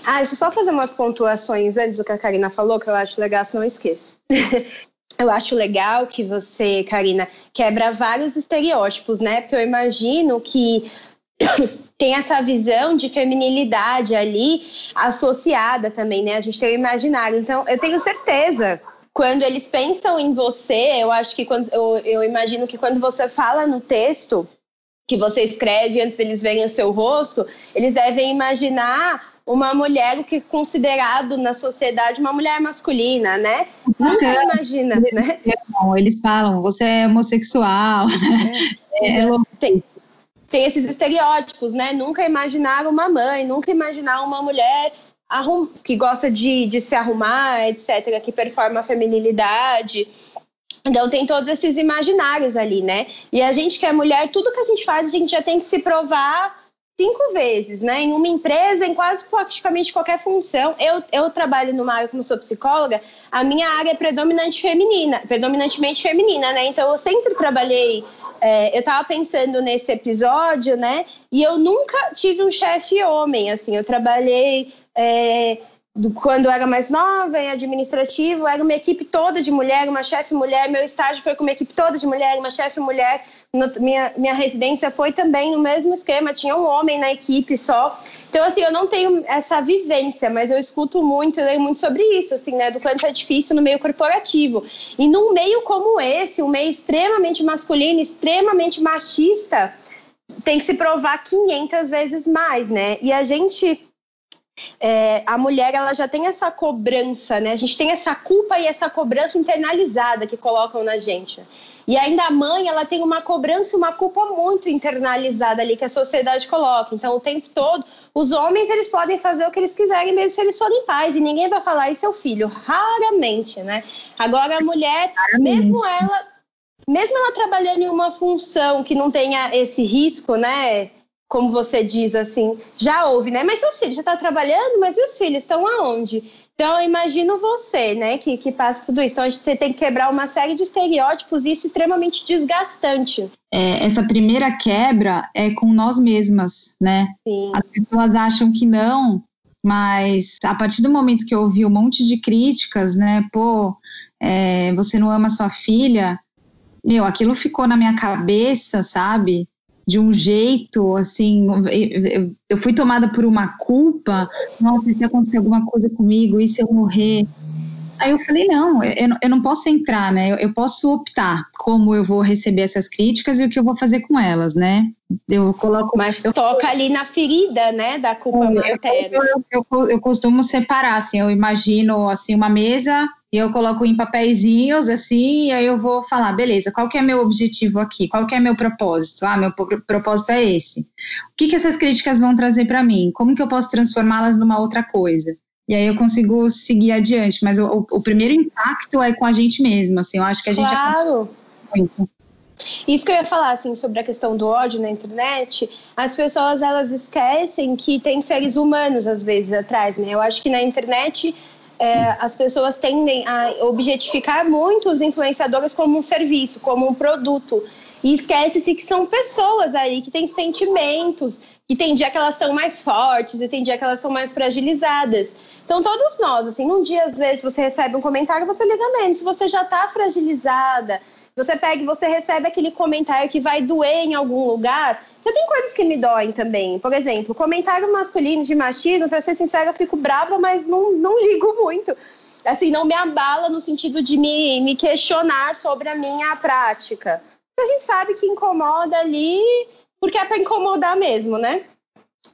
Ah, deixa eu só fazer umas pontuações antes do que a Karina falou, que eu acho legal, se não esqueço. eu acho legal que você, Karina, quebra vários estereótipos, né? Porque eu imagino que tem essa visão de feminilidade ali associada também, né? A gente tem o imaginário. Então, eu tenho certeza quando eles pensam em você, eu acho que quando eu, eu imagino que quando você fala no texto que você escreve antes deles verem o seu rosto, eles devem imaginar uma mulher que é considerado na sociedade uma mulher masculina, né? Nunca imagina, né? Não, eles falam, você é homossexual, né? É, é, tem, esses estereótipos, né? Nunca imaginar uma mãe, nunca imaginar uma mulher arrum, que gosta de, de se arrumar, etc., que performa a feminilidade. Então tem todos esses imaginários ali, né? E a gente que é mulher, tudo que a gente faz, a gente já tem que se provar cinco vezes, né? Em uma empresa, em quase praticamente qualquer função. Eu, eu trabalho numa área como sou psicóloga, a minha área é predominante feminina, predominantemente feminina, né? Então eu sempre trabalhei. É, eu estava pensando nesse episódio, né? E eu nunca tive um chefe homem, assim. Eu trabalhei é, quando eu era mais nova, em administrativo, era uma equipe toda de mulher, uma chefe mulher. Meu estágio foi com uma equipe toda de mulher, uma chefe mulher. Minha, minha residência foi também no mesmo esquema, tinha um homem na equipe só. Então, assim, eu não tenho essa vivência, mas eu escuto muito, eu leio muito sobre isso, assim, né? Do quanto é difícil no meio corporativo. E num meio como esse, um meio extremamente masculino, extremamente machista, tem que se provar 500 vezes mais, né? E a gente é, a mulher ela já tem essa cobrança, né? A gente tem essa culpa e essa cobrança internalizada que colocam na gente. E ainda a mãe, ela tem uma cobrança e uma culpa muito internalizada ali que a sociedade coloca. Então, o tempo todo, os homens, eles podem fazer o que eles quiserem, mesmo se eles forem pais, e ninguém vai falar, isso é o filho. Raramente, né? Agora, a mulher, Raramente. mesmo ela, mesmo ela trabalhando em uma função que não tenha esse risco, né? Como você diz assim, já houve, né? Mas seus filhos já estão tá trabalhando, mas e os filhos estão aonde? Então, eu imagino você, né, que, que passa por tudo isso. Então, a gente tem que quebrar uma série de estereótipos e isso é extremamente desgastante. É, essa primeira quebra é com nós mesmas, né? Sim. As pessoas acham que não, mas a partir do momento que eu ouvi um monte de críticas, né, pô, é, você não ama sua filha, meu, aquilo ficou na minha cabeça, sabe? De um jeito, assim, eu, fui tomada por uma culpa. Nossa, se acontecer alguma coisa comigo, e se eu morrer? Aí eu falei, não, eu, eu não posso entrar, né? Eu, eu, posso optar como eu vou receber essas críticas e o que eu vou fazer com elas, né? Eu coloco. Mas eu, toca ali na ferida, né? Da culpa materna. Eu, eu, eu, costumo separar, assim, eu imagino assim, uma mesa e eu coloco em papeizinhos, assim, e aí eu vou falar, beleza, qual que é meu objetivo aqui? Qual que é meu propósito? Ah, meu propósito é esse. O que, que essas críticas vão trazer para mim? Como que eu posso transformá-las numa outra coisa? E aí eu consigo seguir adiante. Mas o, o, primeiro impacto é com a gente mesmo, assim. Eu acho que a gente... Claro! Muito. Isso que eu ia falar, assim, sobre a questão do ódio na internet, as pessoas, elas esquecem que tem seres humanos, às vezes, atrás, né? Eu acho que na internet é, as pessoas tendem a objetificar muito os influenciadores como um serviço, como um produto. E esquece-se que são pessoas aí que têm sentimentos, que tem dia que elas estão mais fortes e tem dia que elas estão mais fragilizadas. Então, todos nós, assim, num dia, às vezes, você recebe um comentário, você liga menos. Você já está fragilizada, você pega e você recebe aquele comentário que vai doer em algum lugar. Eu tenho coisas que me doem também. Por exemplo, comentário masculino de machismo, para ser sincera, eu fico brava, mas não, não ligo muito. Assim, não me abala no sentido de me, me questionar sobre a minha prática. A gente sabe que incomoda ali, porque é para incomodar mesmo, né?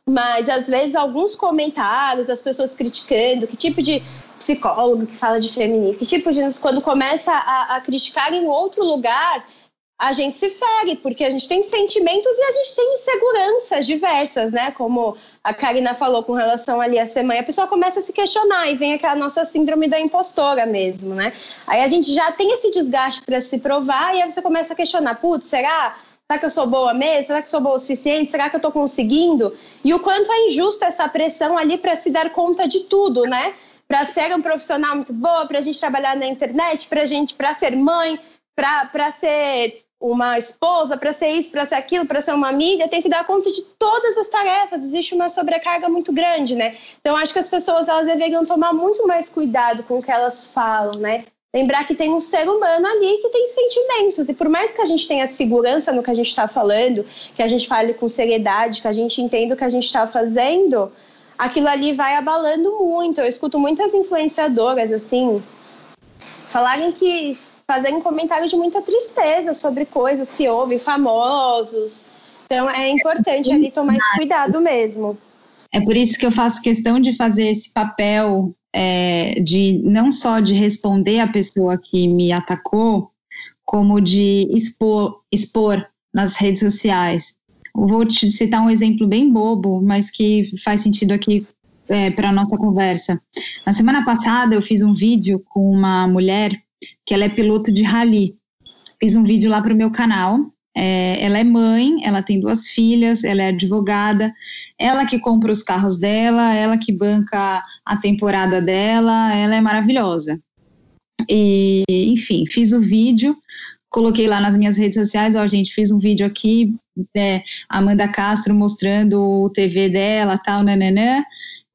Mas às vezes alguns comentários, as pessoas criticando, que tipo de psicólogo que fala de feminismo, que tipo de. Quando começa a, a criticar em outro lugar, a gente se fere, porque a gente tem sentimentos e a gente tem inseguranças diversas, né? Como a Karina falou com relação ali a semana, a pessoa começa a se questionar e vem aquela nossa síndrome da impostora mesmo, né? Aí a gente já tem esse desgaste para se provar e aí você começa a questionar, putz, será? Será que eu sou boa mesmo? Será que sou boa o suficiente? Será que eu estou conseguindo? E o quanto é injusto essa pressão ali para se dar conta de tudo, né? Para ser um profissional muito boa, para a gente trabalhar na internet, para gente, para ser mãe, para ser uma esposa, para ser isso, para ser aquilo, para ser uma amiga, tem que dar conta de todas as tarefas. Existe uma sobrecarga muito grande, né? Então acho que as pessoas elas deveriam tomar muito mais cuidado com o que elas falam, né? Lembrar que tem um ser humano ali que tem sentimentos. E por mais que a gente tenha segurança no que a gente está falando, que a gente fale com seriedade, que a gente entenda o que a gente está fazendo, aquilo ali vai abalando muito. Eu escuto muitas influenciadoras, assim, falarem que fazem comentários de muita tristeza sobre coisas que ouvem, famosos. Então é importante ali tomar esse cuidado mesmo. É por isso que eu faço questão de fazer esse papel é, de não só de responder a pessoa que me atacou, como de expor, expor nas redes sociais. Vou te citar um exemplo bem bobo, mas que faz sentido aqui é, para a nossa conversa. Na semana passada, eu fiz um vídeo com uma mulher que ela é piloto de rally. Fiz um vídeo lá para o meu canal é, ela é mãe, ela tem duas filhas, ela é advogada, ela que compra os carros dela, ela que banca a temporada dela, ela é maravilhosa. E, enfim, fiz o vídeo, coloquei lá nas minhas redes sociais, ó, gente, fiz um vídeo aqui, é, Amanda Castro mostrando o TV dela, tal, nananã.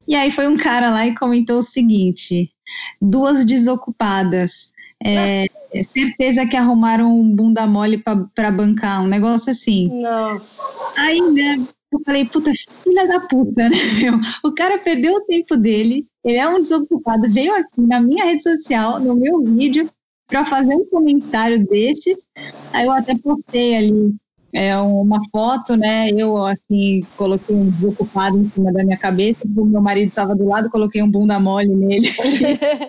E aí foi um cara lá e comentou o seguinte: duas desocupadas. É, é certeza que arrumaram um bunda mole para bancar, um negócio assim. Nossa. Aí, né, eu falei, puta, filha da puta, né, meu? O cara perdeu o tempo dele, ele é um desocupado, veio aqui na minha rede social, no meu vídeo, para fazer um comentário desses. Aí eu até postei ali é, uma foto, né? Eu, assim, coloquei um desocupado em cima da minha cabeça, o meu marido estava do lado, coloquei um bunda mole nele. Assim.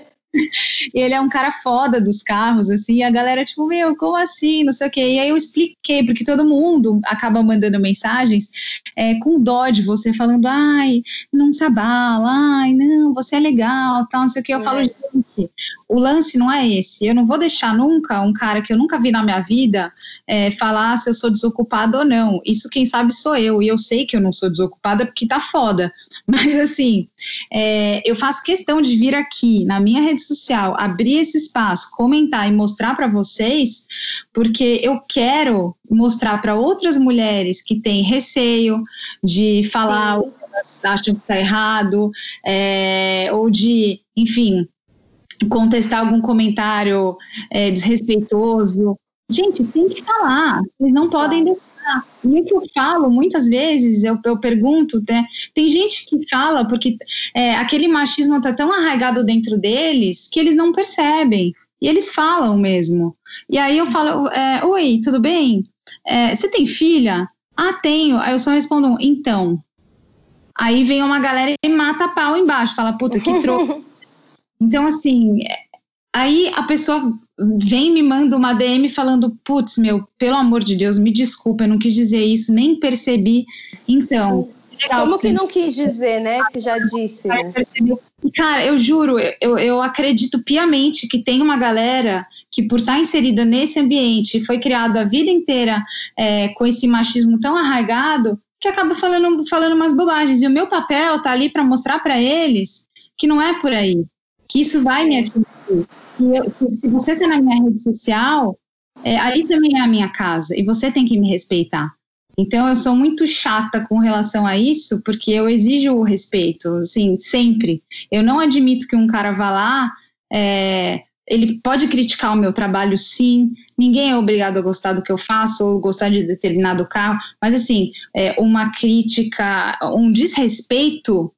E ele é um cara foda dos carros, assim, e a galera, tipo, meu, como assim? Não sei o quê. E aí eu expliquei, porque todo mundo acaba mandando mensagens é, com dó de você, falando, ai, não se abala, ai, não, você é legal, tal, não sei o quê. Eu é. falo, gente, o lance não é esse. Eu não vou deixar nunca um cara que eu nunca vi na minha vida é, falar se eu sou desocupado ou não. Isso quem sabe sou eu, e eu sei que eu não sou desocupada porque tá foda. Mas assim, é, eu faço questão de vir aqui na minha rede social, abrir esse espaço, comentar e mostrar para vocês, porque eu quero mostrar para outras mulheres que têm receio de falar Sim. o que elas acham que está errado, é, ou de, enfim, contestar algum comentário é, desrespeitoso. Gente, tem que falar, vocês não podem deixar. E o que eu falo, muitas vezes, eu, eu pergunto, né, tem gente que fala porque é, aquele machismo está tão arraigado dentro deles que eles não percebem. E eles falam mesmo. E aí eu falo, é, oi, tudo bem? É, você tem filha? Ah, tenho. Aí eu só respondo, então. Aí vem uma galera e mata pau embaixo, fala, puta, que troco. então, assim, aí a pessoa vem e me manda uma DM falando, putz, meu, pelo amor de Deus, me desculpa, eu não quis dizer isso, nem percebi. Então. Legal, Como que não quis dizer, né? Se já disse. Né? Cara, eu juro, eu, eu acredito piamente que tem uma galera que, por estar inserida nesse ambiente, foi criada a vida inteira é, com esse machismo tão arraigado, que acaba falando, falando umas bobagens. E o meu papel tá ali para mostrar para eles que não é por aí, que isso vai me atingir. Que, eu, que se você tá na minha rede social, é, ali também é a minha casa e você tem que me respeitar. Então eu sou muito chata com relação a isso, porque eu exijo o respeito, assim, sempre. Eu não admito que um cara vá lá, é, ele pode criticar o meu trabalho, sim. Ninguém é obrigado a gostar do que eu faço ou gostar de determinado carro, mas assim, é, uma crítica, um desrespeito,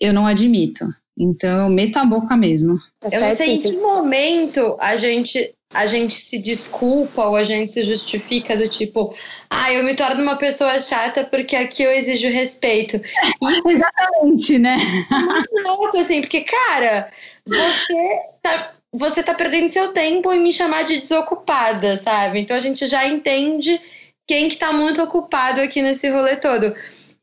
eu não admito. Então eu meto a boca mesmo. É eu não sei em que momento a gente a gente se desculpa ou a gente se justifica do tipo, ah, eu me torno uma pessoa chata porque aqui eu exijo respeito. E... Exatamente, né? Muito louco, assim, porque, cara, você tá, você tá perdendo seu tempo em me chamar de desocupada, sabe? Então a gente já entende quem que tá muito ocupado aqui nesse rolê todo.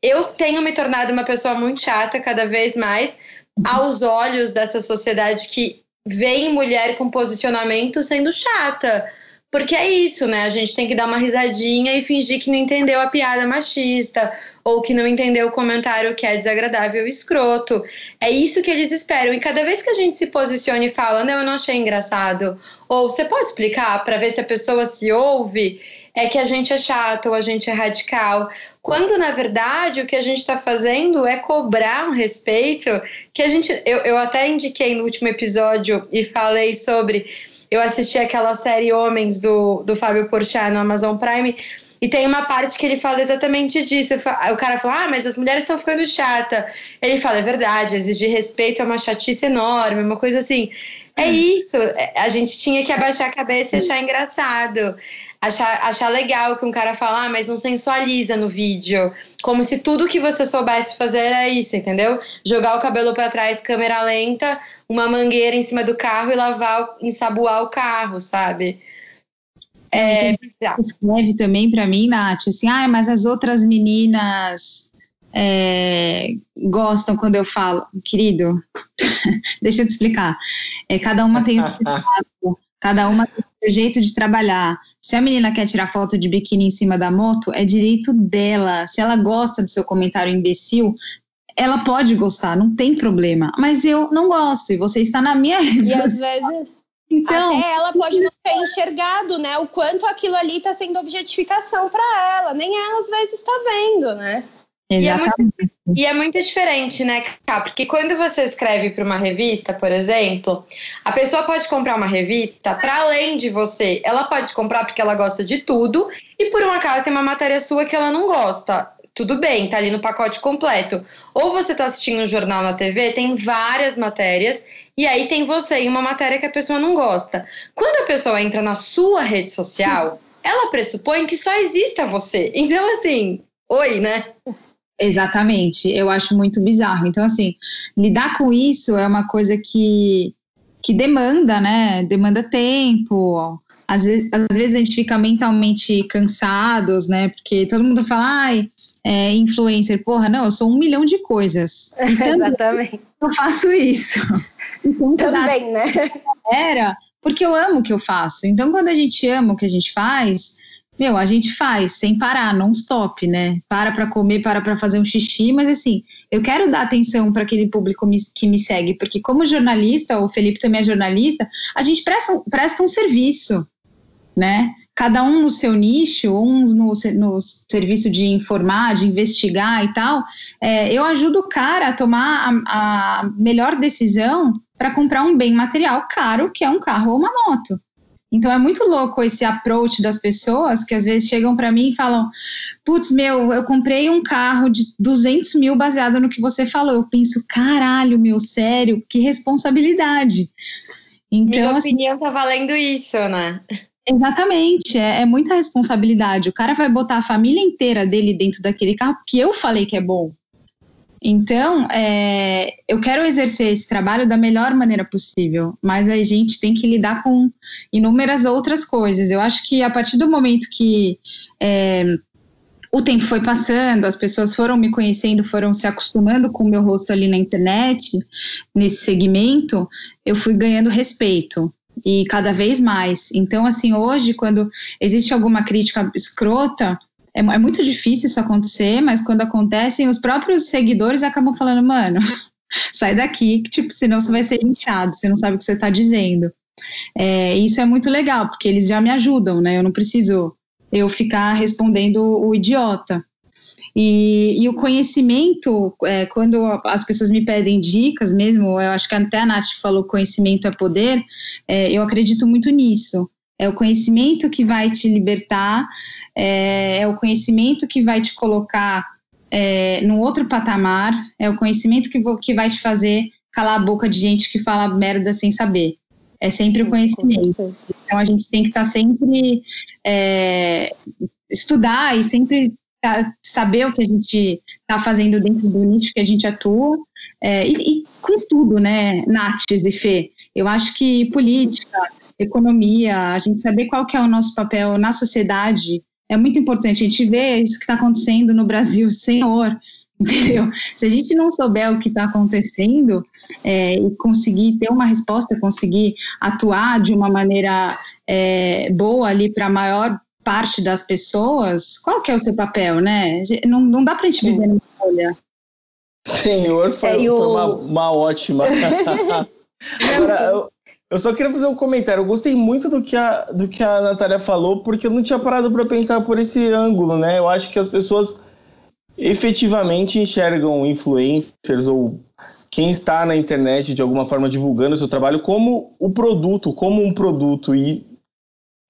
Eu tenho me tornado uma pessoa muito chata cada vez mais aos olhos dessa sociedade que vem mulher com posicionamento sendo chata. Porque é isso, né? A gente tem que dar uma risadinha e fingir que não entendeu a piada machista ou que não entendeu o comentário que é desagradável e escroto. É isso que eles esperam. E cada vez que a gente se posiciona e fala, não, eu não achei engraçado, ou você pode explicar para ver se a pessoa se ouve, é que a gente é chato ou a gente é radical. Quando, na verdade, o que a gente está fazendo é cobrar um respeito que a gente. Eu, eu até indiquei no último episódio e falei sobre. Eu assisti aquela série Homens do, do Fábio Porchat no Amazon Prime. E tem uma parte que ele fala exatamente disso. O cara fala, ah, mas as mulheres estão ficando chata. Ele fala, é verdade, exigir respeito é uma chatice enorme, uma coisa assim. É hum. isso. É, a gente tinha que abaixar a cabeça e achar engraçado achar, achar legal que um cara fala, ah, mas não sensualiza no vídeo. Como se tudo que você soubesse fazer era isso, entendeu? Jogar o cabelo para trás, câmera lenta, uma mangueira em cima do carro e lavar, ensaboar o carro, sabe? É, escreve também para mim, Nath, assim, ah, mas as outras meninas é, gostam quando eu falo, querido, deixa eu te explicar. É, cada uma tem o seu espaço, cada uma tem o seu jeito de trabalhar. Se a menina quer tirar foto de biquíni em cima da moto, é direito dela. Se ela gosta do seu comentário imbecil, ela pode gostar, não tem problema. Mas eu não gosto e você está na minha rede. E às vezes. Então, Até ela pode não ter enxergado, né? O quanto aquilo ali está sendo objetificação para ela. Nem ela às vezes está vendo, né? E é, muito, e é, muito, diferente, né, Cá? Porque quando você escreve para uma revista, por exemplo, a pessoa pode comprar uma revista para além de você. Ela pode comprar porque ela gosta de tudo e por um acaso tem uma matéria sua que ela não gosta. Tudo bem, tá ali no pacote completo. Ou você tá assistindo um jornal na TV, tem várias matérias, e aí tem você e uma matéria que a pessoa não gosta. Quando a pessoa entra na sua rede social, ela pressupõe que só exista você. Então, assim, oi, né? Exatamente, eu acho muito bizarro. Então, assim, lidar com isso é uma coisa que, que demanda, né? Demanda tempo. Às vezes, às vezes a gente fica mentalmente cansados, né? Porque todo mundo fala, ai, é, influencer, porra, não, eu sou um milhão de coisas. Exatamente. Eu faço isso. Então, também, né? Era porque eu amo o que eu faço. Então, quando a gente ama o que a gente faz, meu, a gente faz sem parar, não stop, né? Para para comer, para para fazer um xixi, mas assim, eu quero dar atenção para aquele público que me segue, porque como jornalista, o Felipe também é jornalista, a gente presta, presta um serviço, né? Cada um no seu nicho, uns no, no serviço de informar, de investigar e tal. É, eu ajudo o cara a tomar a, a melhor decisão para comprar um bem material caro, que é um carro ou uma moto. Então é muito louco esse approach das pessoas que às vezes chegam para mim e falam: Putz, meu, eu comprei um carro de 200 mil baseado no que você falou. Eu penso: caralho, meu, sério, que responsabilidade. Então, Minha assim, opinião tá valendo isso, né? Exatamente, é, é, muita responsabilidade. O cara vai botar a família inteira dele dentro daquele carro que eu falei que é bom. Então, é, eu quero exercer esse trabalho da melhor maneira possível, mas a gente tem que lidar com inúmeras outras coisas. Eu acho que a partir do momento que é, o tempo foi passando, as pessoas foram me conhecendo, foram se acostumando com o meu rosto ali na internet, nesse segmento, eu fui ganhando respeito e cada vez mais. Então, assim, hoje, quando existe alguma crítica escrota, é, é muito difícil isso acontecer, mas quando acontecem, os próprios seguidores acabam falando, mano, sai daqui, que tipo, senão você vai ser linchado, você não sabe o que você está dizendo. É, isso é muito legal, porque eles já me ajudam, né? Eu não preciso eu ficar respondendo o idiota. E, e o conhecimento, é, quando as pessoas me pedem dicas mesmo, eu acho que até a Nath falou conhecimento é poder, é, eu acredito muito nisso. É o conhecimento que vai te libertar, é, é o conhecimento que vai te colocar é, num outro patamar, é o conhecimento que, que vai te fazer calar a boca de gente que fala merda sem saber. É sempre o conhecimento. Então a gente tem que estar tá sempre é, estudar e sempre tá, saber o que a gente está fazendo dentro do nicho que a gente atua é, e, e, com tudo, né, Nath e Fê. Eu acho que política, economia, a gente saber qual que é o nosso papel na sociedade é muito importante. A gente vê isso que está acontecendo no Brasil, Senhor, entendeu? Se a gente não souber o que está acontecendo é, e conseguir ter uma resposta, conseguir atuar de uma maneira é, boa ali para a maior parte das pessoas, qual que é o seu papel, né? Não, não dá para a gente viver numa bolha. Senhor, foi, é, foi uma, uma ótima. Agora, eu, eu só queria fazer um comentário. Eu gostei muito do que a, do que a Natália falou, porque eu não tinha parado para pensar por esse ângulo, né? Eu acho que as pessoas efetivamente enxergam influencers ou quem está na internet de alguma forma divulgando seu trabalho como o produto, como um produto e,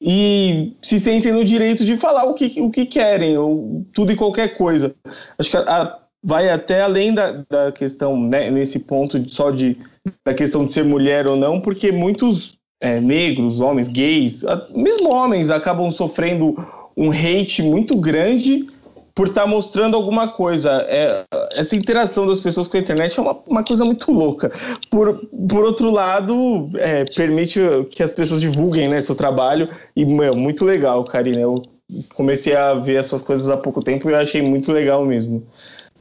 e se sentem no direito de falar o que, o que querem, ou tudo e qualquer coisa. Acho que a, a, vai até além da, da questão, né, nesse ponto só de da questão de ser mulher ou não, porque muitos é, negros, homens, gays, mesmo homens, acabam sofrendo um hate muito grande por estar tá mostrando alguma coisa. É, essa interação das pessoas com a internet é uma, uma coisa muito louca. Por, por outro lado, é, permite que as pessoas divulguem né, seu trabalho e, meu, muito legal, Karina. Eu comecei a ver as suas coisas há pouco tempo e eu achei muito legal mesmo.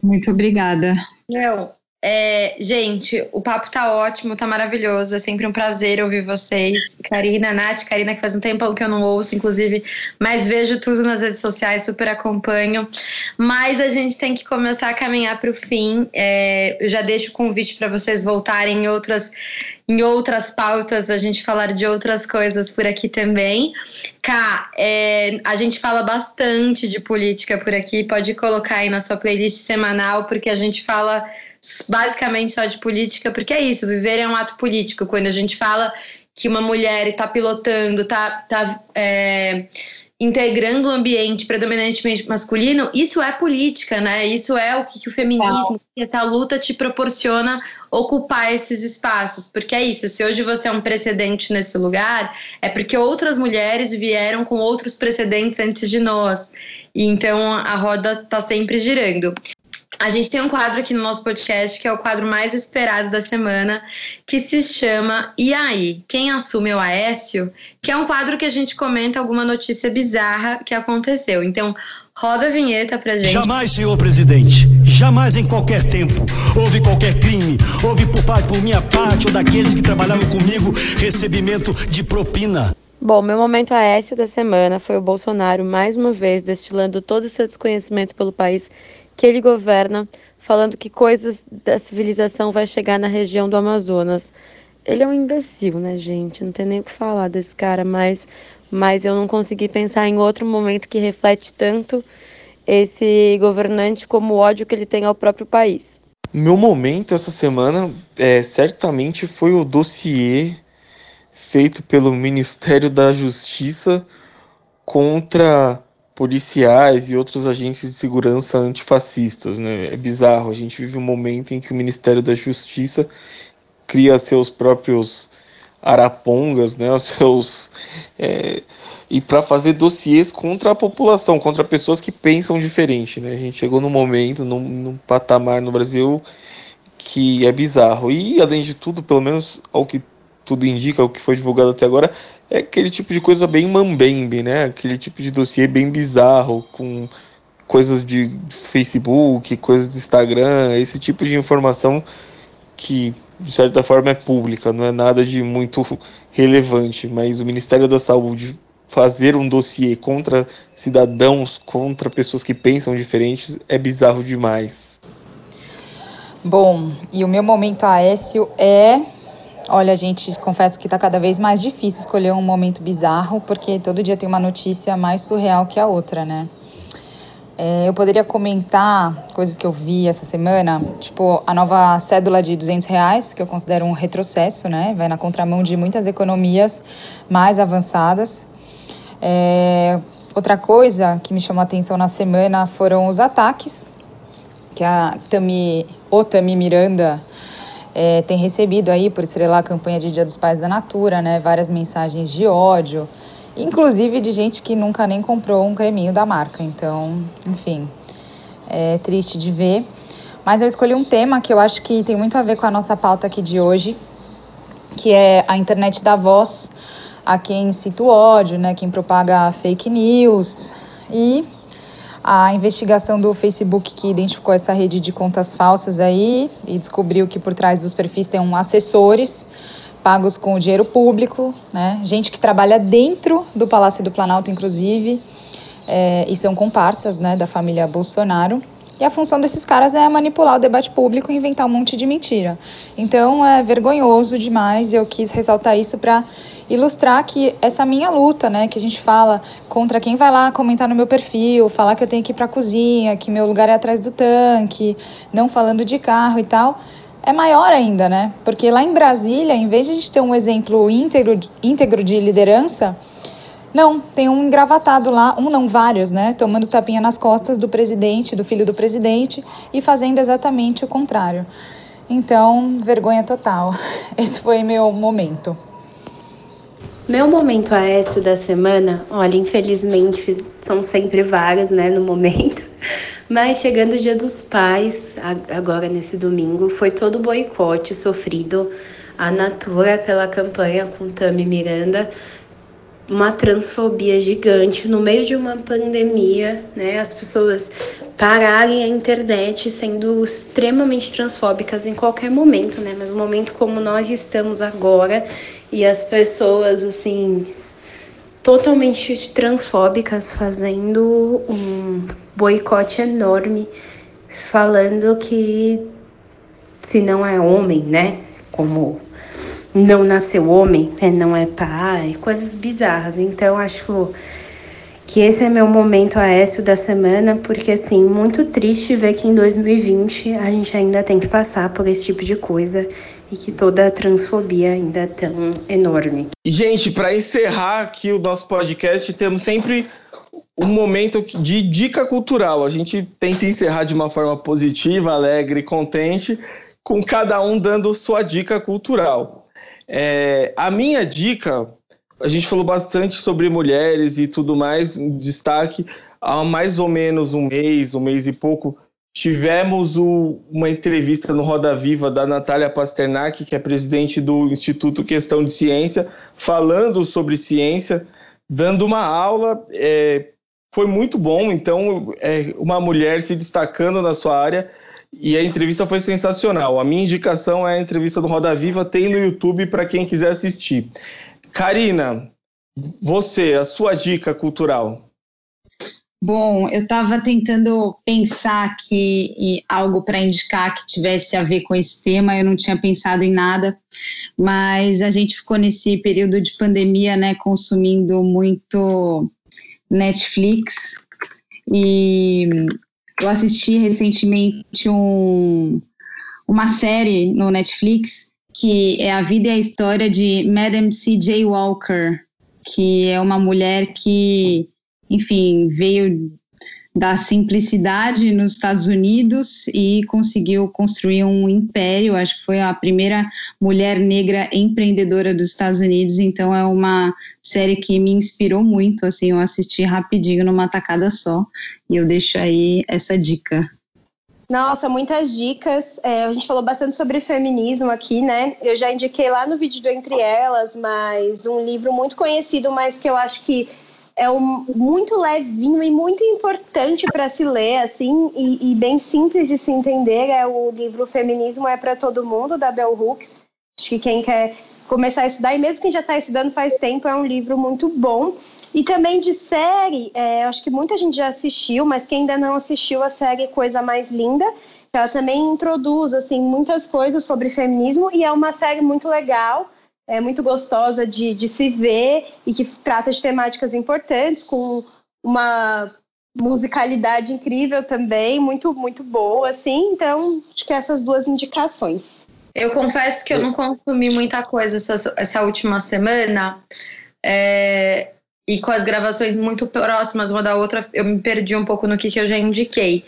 Muito obrigada. Meu, é, gente, o papo tá ótimo, tá maravilhoso. É sempre um prazer ouvir vocês. Karina, Nath, Karina, que faz um tempão que eu não ouço, inclusive, mas vejo tudo nas redes sociais, super acompanho. Mas a gente tem que começar a caminhar para o fim. É, eu já deixo o convite para vocês voltarem em outras, em outras pautas, a gente falar de outras coisas por aqui também. Cá, é, a gente fala bastante de política por aqui, pode colocar aí na sua playlist semanal, porque a gente fala basicamente só de política, porque é isso, viver é um ato político. Quando a gente fala que uma mulher está pilotando, está tá, é, integrando o um ambiente predominantemente masculino, isso é política, né? Isso é o que, que o feminismo, que essa luta te proporciona ocupar esses espaços. Porque é isso, se hoje você é um precedente nesse lugar, é porque outras mulheres vieram com outros precedentes antes de nós. E então a roda está sempre girando. A gente tem um quadro aqui no nosso podcast que é o quadro mais esperado da semana, que se chama E aí? Quem assume o Aécio? Que é um quadro que a gente comenta alguma notícia bizarra que aconteceu. Então, roda a vinheta pra gente. Jamais, senhor presidente, jamais em qualquer tempo houve qualquer crime, houve por parte, por minha parte ou daqueles que trabalhavam comigo, recebimento de propina. Bom, meu momento Aécio da semana foi o Bolsonaro mais uma vez destilando todo o seu desconhecimento pelo país que ele governa, falando que coisas da civilização vai chegar na região do Amazonas. Ele é um imbecil, né, gente? Não tem nem o que falar desse cara, mas, mas eu não consegui pensar em outro momento que reflete tanto esse governante como o ódio que ele tem ao próprio país. Meu momento essa semana é, certamente foi o dossiê feito pelo Ministério da Justiça contra policiais e outros agentes de segurança antifascistas. Né? É bizarro, a gente vive um momento em que o Ministério da Justiça cria seus próprios arapongas, né? os seus. É, e para fazer dossiês contra a população, contra pessoas que pensam diferente. Né? A gente chegou num momento, num, num patamar no Brasil que é bizarro. E, além de tudo, pelo menos ao que tudo indica, o que foi divulgado até agora, é aquele tipo de coisa bem mambembe, né? Aquele tipo de dossiê bem bizarro, com coisas de Facebook, coisas do Instagram, esse tipo de informação que de certa forma é pública, não é nada de muito relevante, mas o Ministério da Saúde fazer um dossiê contra cidadãos, contra pessoas que pensam diferentes é bizarro demais. Bom, e o meu momento Aécio é Olha, gente, confesso que está cada vez mais difícil escolher um momento bizarro, porque todo dia tem uma notícia mais surreal que a outra, né? É, eu poderia comentar coisas que eu vi essa semana, tipo a nova cédula de 200 reais, que eu considero um retrocesso, né? Vai na contramão de muitas economias mais avançadas. É, outra coisa que me chamou a atenção na semana foram os ataques que a Tami, o Miranda é, tem recebido aí por estrelar a campanha de Dia dos Pais da Natura, né? Várias mensagens de ódio, inclusive de gente que nunca nem comprou um creminho da marca. Então, enfim, é triste de ver. Mas eu escolhi um tema que eu acho que tem muito a ver com a nossa pauta aqui de hoje, que é a internet da voz, a quem cita o ódio, né? Quem propaga fake news e a investigação do Facebook que identificou essa rede de contas falsas aí e descobriu que por trás dos perfis tem um assessores pagos com o dinheiro público, né? Gente que trabalha dentro do Palácio do Planalto, inclusive, é, e são comparsas, né, da família Bolsonaro. E a função desses caras é manipular o debate público e inventar um monte de mentira. Então é vergonhoso demais. Eu quis ressaltar isso para ilustrar que essa minha luta, né, que a gente fala contra quem vai lá comentar no meu perfil, falar que eu tenho que ir para a cozinha, que meu lugar é atrás do tanque, não falando de carro e tal, é maior ainda, né? Porque lá em Brasília, em vez de a gente ter um exemplo íntegro, íntegro de liderança, não, tem um engravatado lá, um não, vários, né? Tomando tapinha nas costas do presidente, do filho do presidente e fazendo exatamente o contrário. Então, vergonha total. Esse foi meu momento. Meu momento Aécio da semana, olha, infelizmente são sempre vários, né, no momento. Mas chegando o Dia dos Pais, agora nesse domingo, foi todo o boicote sofrido à Natura pela campanha com Tami Miranda, uma transfobia gigante no meio de uma pandemia, né? As pessoas pararem a internet sendo extremamente transfóbicas em qualquer momento, né? Mas um momento como nós estamos agora e as pessoas assim totalmente transfóbicas fazendo um boicote enorme, falando que se não é homem, né? Como não nasceu homem, né? não é pai, coisas bizarras. Então acho que esse é meu momento Aécio da semana, porque assim, muito triste ver que em 2020 a gente ainda tem que passar por esse tipo de coisa e que toda a transfobia ainda é tão enorme. Gente, para encerrar aqui o nosso podcast, temos sempre um momento de dica cultural. A gente tenta encerrar de uma forma positiva, alegre, contente, com cada um dando sua dica cultural. É, a minha dica a gente falou bastante sobre mulheres e tudo mais, destaque. Há mais ou menos um mês, um mês e pouco, tivemos o, uma entrevista no Roda Viva da Natália Pasternak, que é presidente do Instituto Questão de Ciência, falando sobre ciência, dando uma aula. É, foi muito bom, então, é, uma mulher se destacando na sua área. E a entrevista foi sensacional. A minha indicação é a entrevista do Roda Viva, tem no YouTube para quem quiser assistir. Karina, você, a sua dica cultural. Bom, eu estava tentando pensar aqui algo para indicar que tivesse a ver com esse tema, eu não tinha pensado em nada, mas a gente ficou nesse período de pandemia, né, consumindo muito Netflix e eu assisti recentemente um, uma série no Netflix que é a vida e a história de Madame C.J. Walker, que é uma mulher que, enfim, veio da simplicidade nos Estados Unidos e conseguiu construir um império. Acho que foi a primeira mulher negra empreendedora dos Estados Unidos. Então é uma série que me inspirou muito. Assim, eu assisti rapidinho numa tacada só e eu deixo aí essa dica. Nossa, muitas dicas. É, a gente falou bastante sobre feminismo aqui, né? Eu já indiquei lá no vídeo do Entre Elas, mas um livro muito conhecido, mas que eu acho que é um, muito levinho e muito importante para se ler, assim, e, e, bem simples de se entender. É o livro Feminismo é para Todo Mundo, da Bell Hooks. Acho que quem quer começar a estudar, e mesmo quem já está estudando faz tempo, é um livro muito bom. E também de série, é, acho que muita gente já assistiu, mas quem ainda não assistiu a série Coisa Mais Linda, ela também introduz assim muitas coisas sobre feminismo e é uma série muito legal, é muito gostosa de, de se ver e que trata de temáticas importantes com uma musicalidade incrível também, muito muito boa, assim. Então, acho que essas duas indicações. Eu confesso que eu não consumi muita coisa essa, essa última semana. É, e com as gravações muito próximas uma da outra, eu me perdi um pouco no que, que eu já indiquei.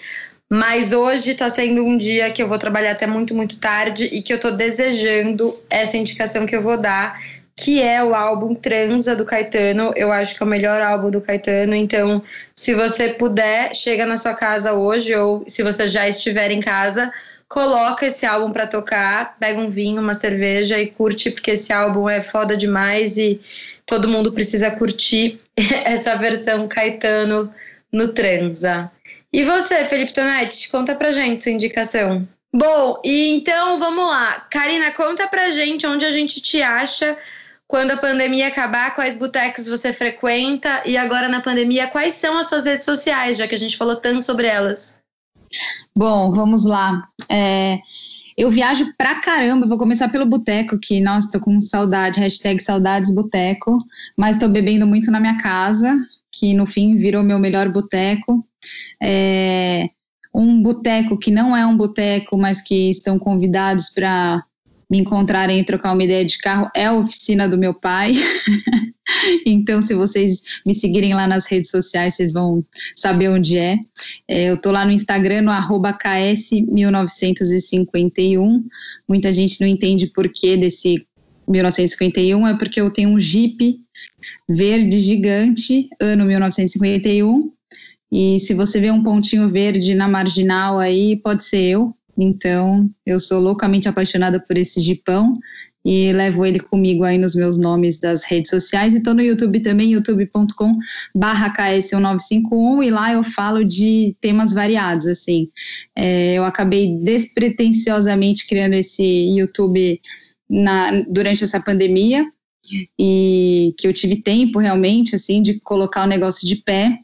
Mas hoje está sendo um dia que eu vou trabalhar até muito, muito tarde e que eu estou desejando essa indicação que eu vou dar, que é o álbum Transa do Caetano. Eu acho que é o melhor álbum do Caetano. Então, se você puder, chega na sua casa hoje ou se você já estiver em casa, coloca esse álbum para tocar, pega um vinho, uma cerveja e curte, porque esse álbum é foda demais e todo mundo precisa curtir essa versão Caetano no Transa. E você, Felipe Tonetti, conta pra gente sua indicação. Bom, e então vamos lá. Karina, conta pra gente onde a gente te acha quando a pandemia acabar, quais botecos você frequenta e agora na pandemia, quais são as suas redes sociais, já que a gente falou tanto sobre elas? Bom, vamos lá. É, eu viajo pra caramba, vou começar pelo boteco, que, nossa, tô com saudade, hashtag saudades boteco, mas tô bebendo muito na minha casa, que no fim virou meu melhor boteco. É, um boteco que não é um boteco, mas que estão convidados para me encontrarem e trocar uma ideia de carro é a oficina do meu pai. então, se vocês me seguirem lá nas redes sociais, vocês vão saber onde é. é eu tô lá no Instagram, no KS1951. Muita gente não entende por que desse 1951, é porque eu tenho um Jeep verde gigante, ano 1951. E se você vê um pontinho verde na marginal aí, pode ser eu. Então, eu sou loucamente apaixonada por esse jipão e levo ele comigo aí nos meus nomes das redes sociais. E estou no YouTube também, youtube.com barra KS1951 e lá eu falo de temas variados, assim. É, eu acabei despretensiosamente criando esse YouTube na, durante essa pandemia e que eu tive tempo realmente, assim, de colocar o negócio de pé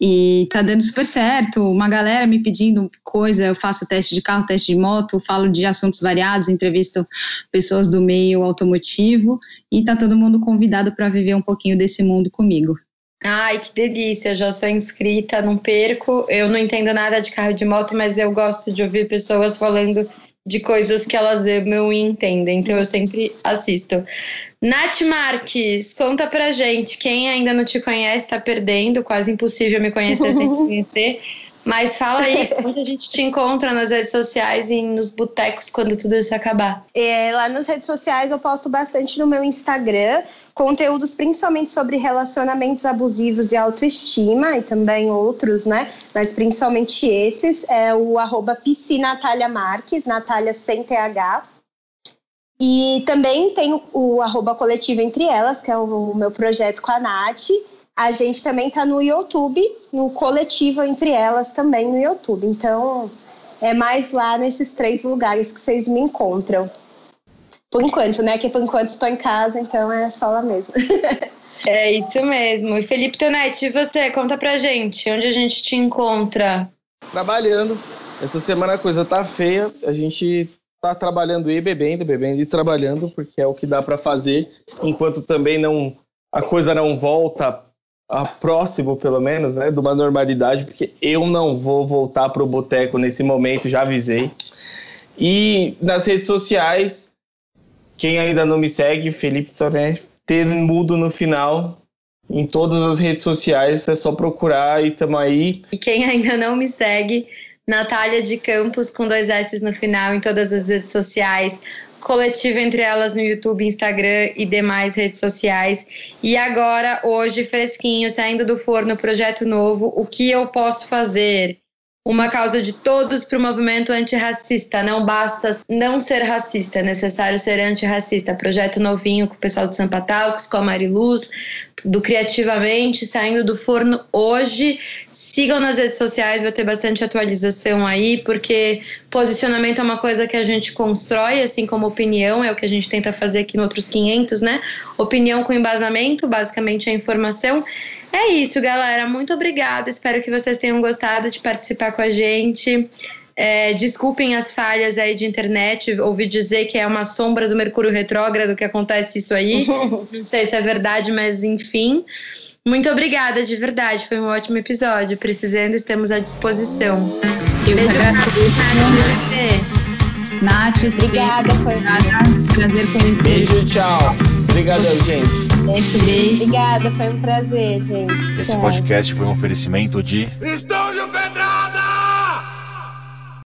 e tá dando super certo. Uma galera me pedindo coisa, eu faço teste de carro, teste de moto, falo de assuntos variados, entrevisto pessoas do meio automotivo e tá todo mundo convidado para viver um pouquinho desse mundo comigo. Ai, que delícia! Já sou inscrita, não perco. Eu não entendo nada de carro de moto, mas eu gosto de ouvir pessoas falando de coisas que elas amam e entendem, então eu sempre assisto. Nath Marques, conta pra gente. Quem ainda não te conhece tá perdendo, quase impossível me conhecer sem te conhecer. Mas fala aí, onde a gente te encontra nas redes sociais e nos botecos quando tudo isso acabar? É, lá nas redes sociais eu posto bastante no meu Instagram, conteúdos principalmente sobre relacionamentos abusivos e autoestima, e também outros, né? Mas principalmente esses. É o arroba Marques, Natália sem TH. E também tem o, o arroba coletivo Entre Elas, que é o, o meu projeto com a Nath. A gente também está no YouTube, no coletivo Entre Elas também no YouTube. Então, é mais lá nesses três lugares que vocês me encontram. Por enquanto, né? Que por enquanto estou em casa, então é só lá mesmo. é isso mesmo. E Felipe Tonetti, e você? Conta pra gente, onde a gente te encontra? Trabalhando. Essa semana a coisa tá feia. A gente tá trabalhando e bebendo, bebendo e trabalhando, porque é o que dá para fazer, enquanto também não a coisa não volta a próximo, pelo menos, né, de uma normalidade, porque eu não vou voltar pro boteco nesse momento, já avisei. E nas redes sociais, quem ainda não me segue, Felipe também ter mudo no final. Em todas as redes sociais, é só procurar e tamo aí. E quem ainda não me segue, Natália de Campos, com dois S no final, em todas as redes sociais coletiva entre elas no YouTube, Instagram e demais redes sociais. E agora, hoje, fresquinho, saindo do forno, projeto novo, o que eu posso fazer? Uma causa de todos para o movimento antirracista. Não basta não ser racista, é necessário ser antirracista. Projeto novinho com o pessoal do Sampa Talks, com a Mariluz, do Criativamente, saindo do forno hoje. Sigam nas redes sociais, vai ter bastante atualização aí, porque posicionamento é uma coisa que a gente constrói, assim como opinião, é o que a gente tenta fazer aqui no outros 500, né? Opinião com embasamento, basicamente a informação. É isso, galera. Muito obrigada. Espero que vocês tenham gostado de participar com a gente. É, desculpem as falhas aí de internet. Ouvi dizer que é uma sombra do Mercúrio retrógrado que acontece isso aí. Não sei se é verdade, mas enfim. Muito obrigada, de verdade. Foi um ótimo episódio. Precisando, estamos à disposição. Eu Beijo, Nath. Nath, Obrigada, foi um prazer conhecer. Beijo, tchau. Obrigadão, gente. Obrigada, foi um prazer, gente. Esse Tchau. podcast foi um oferecimento de. De pedra!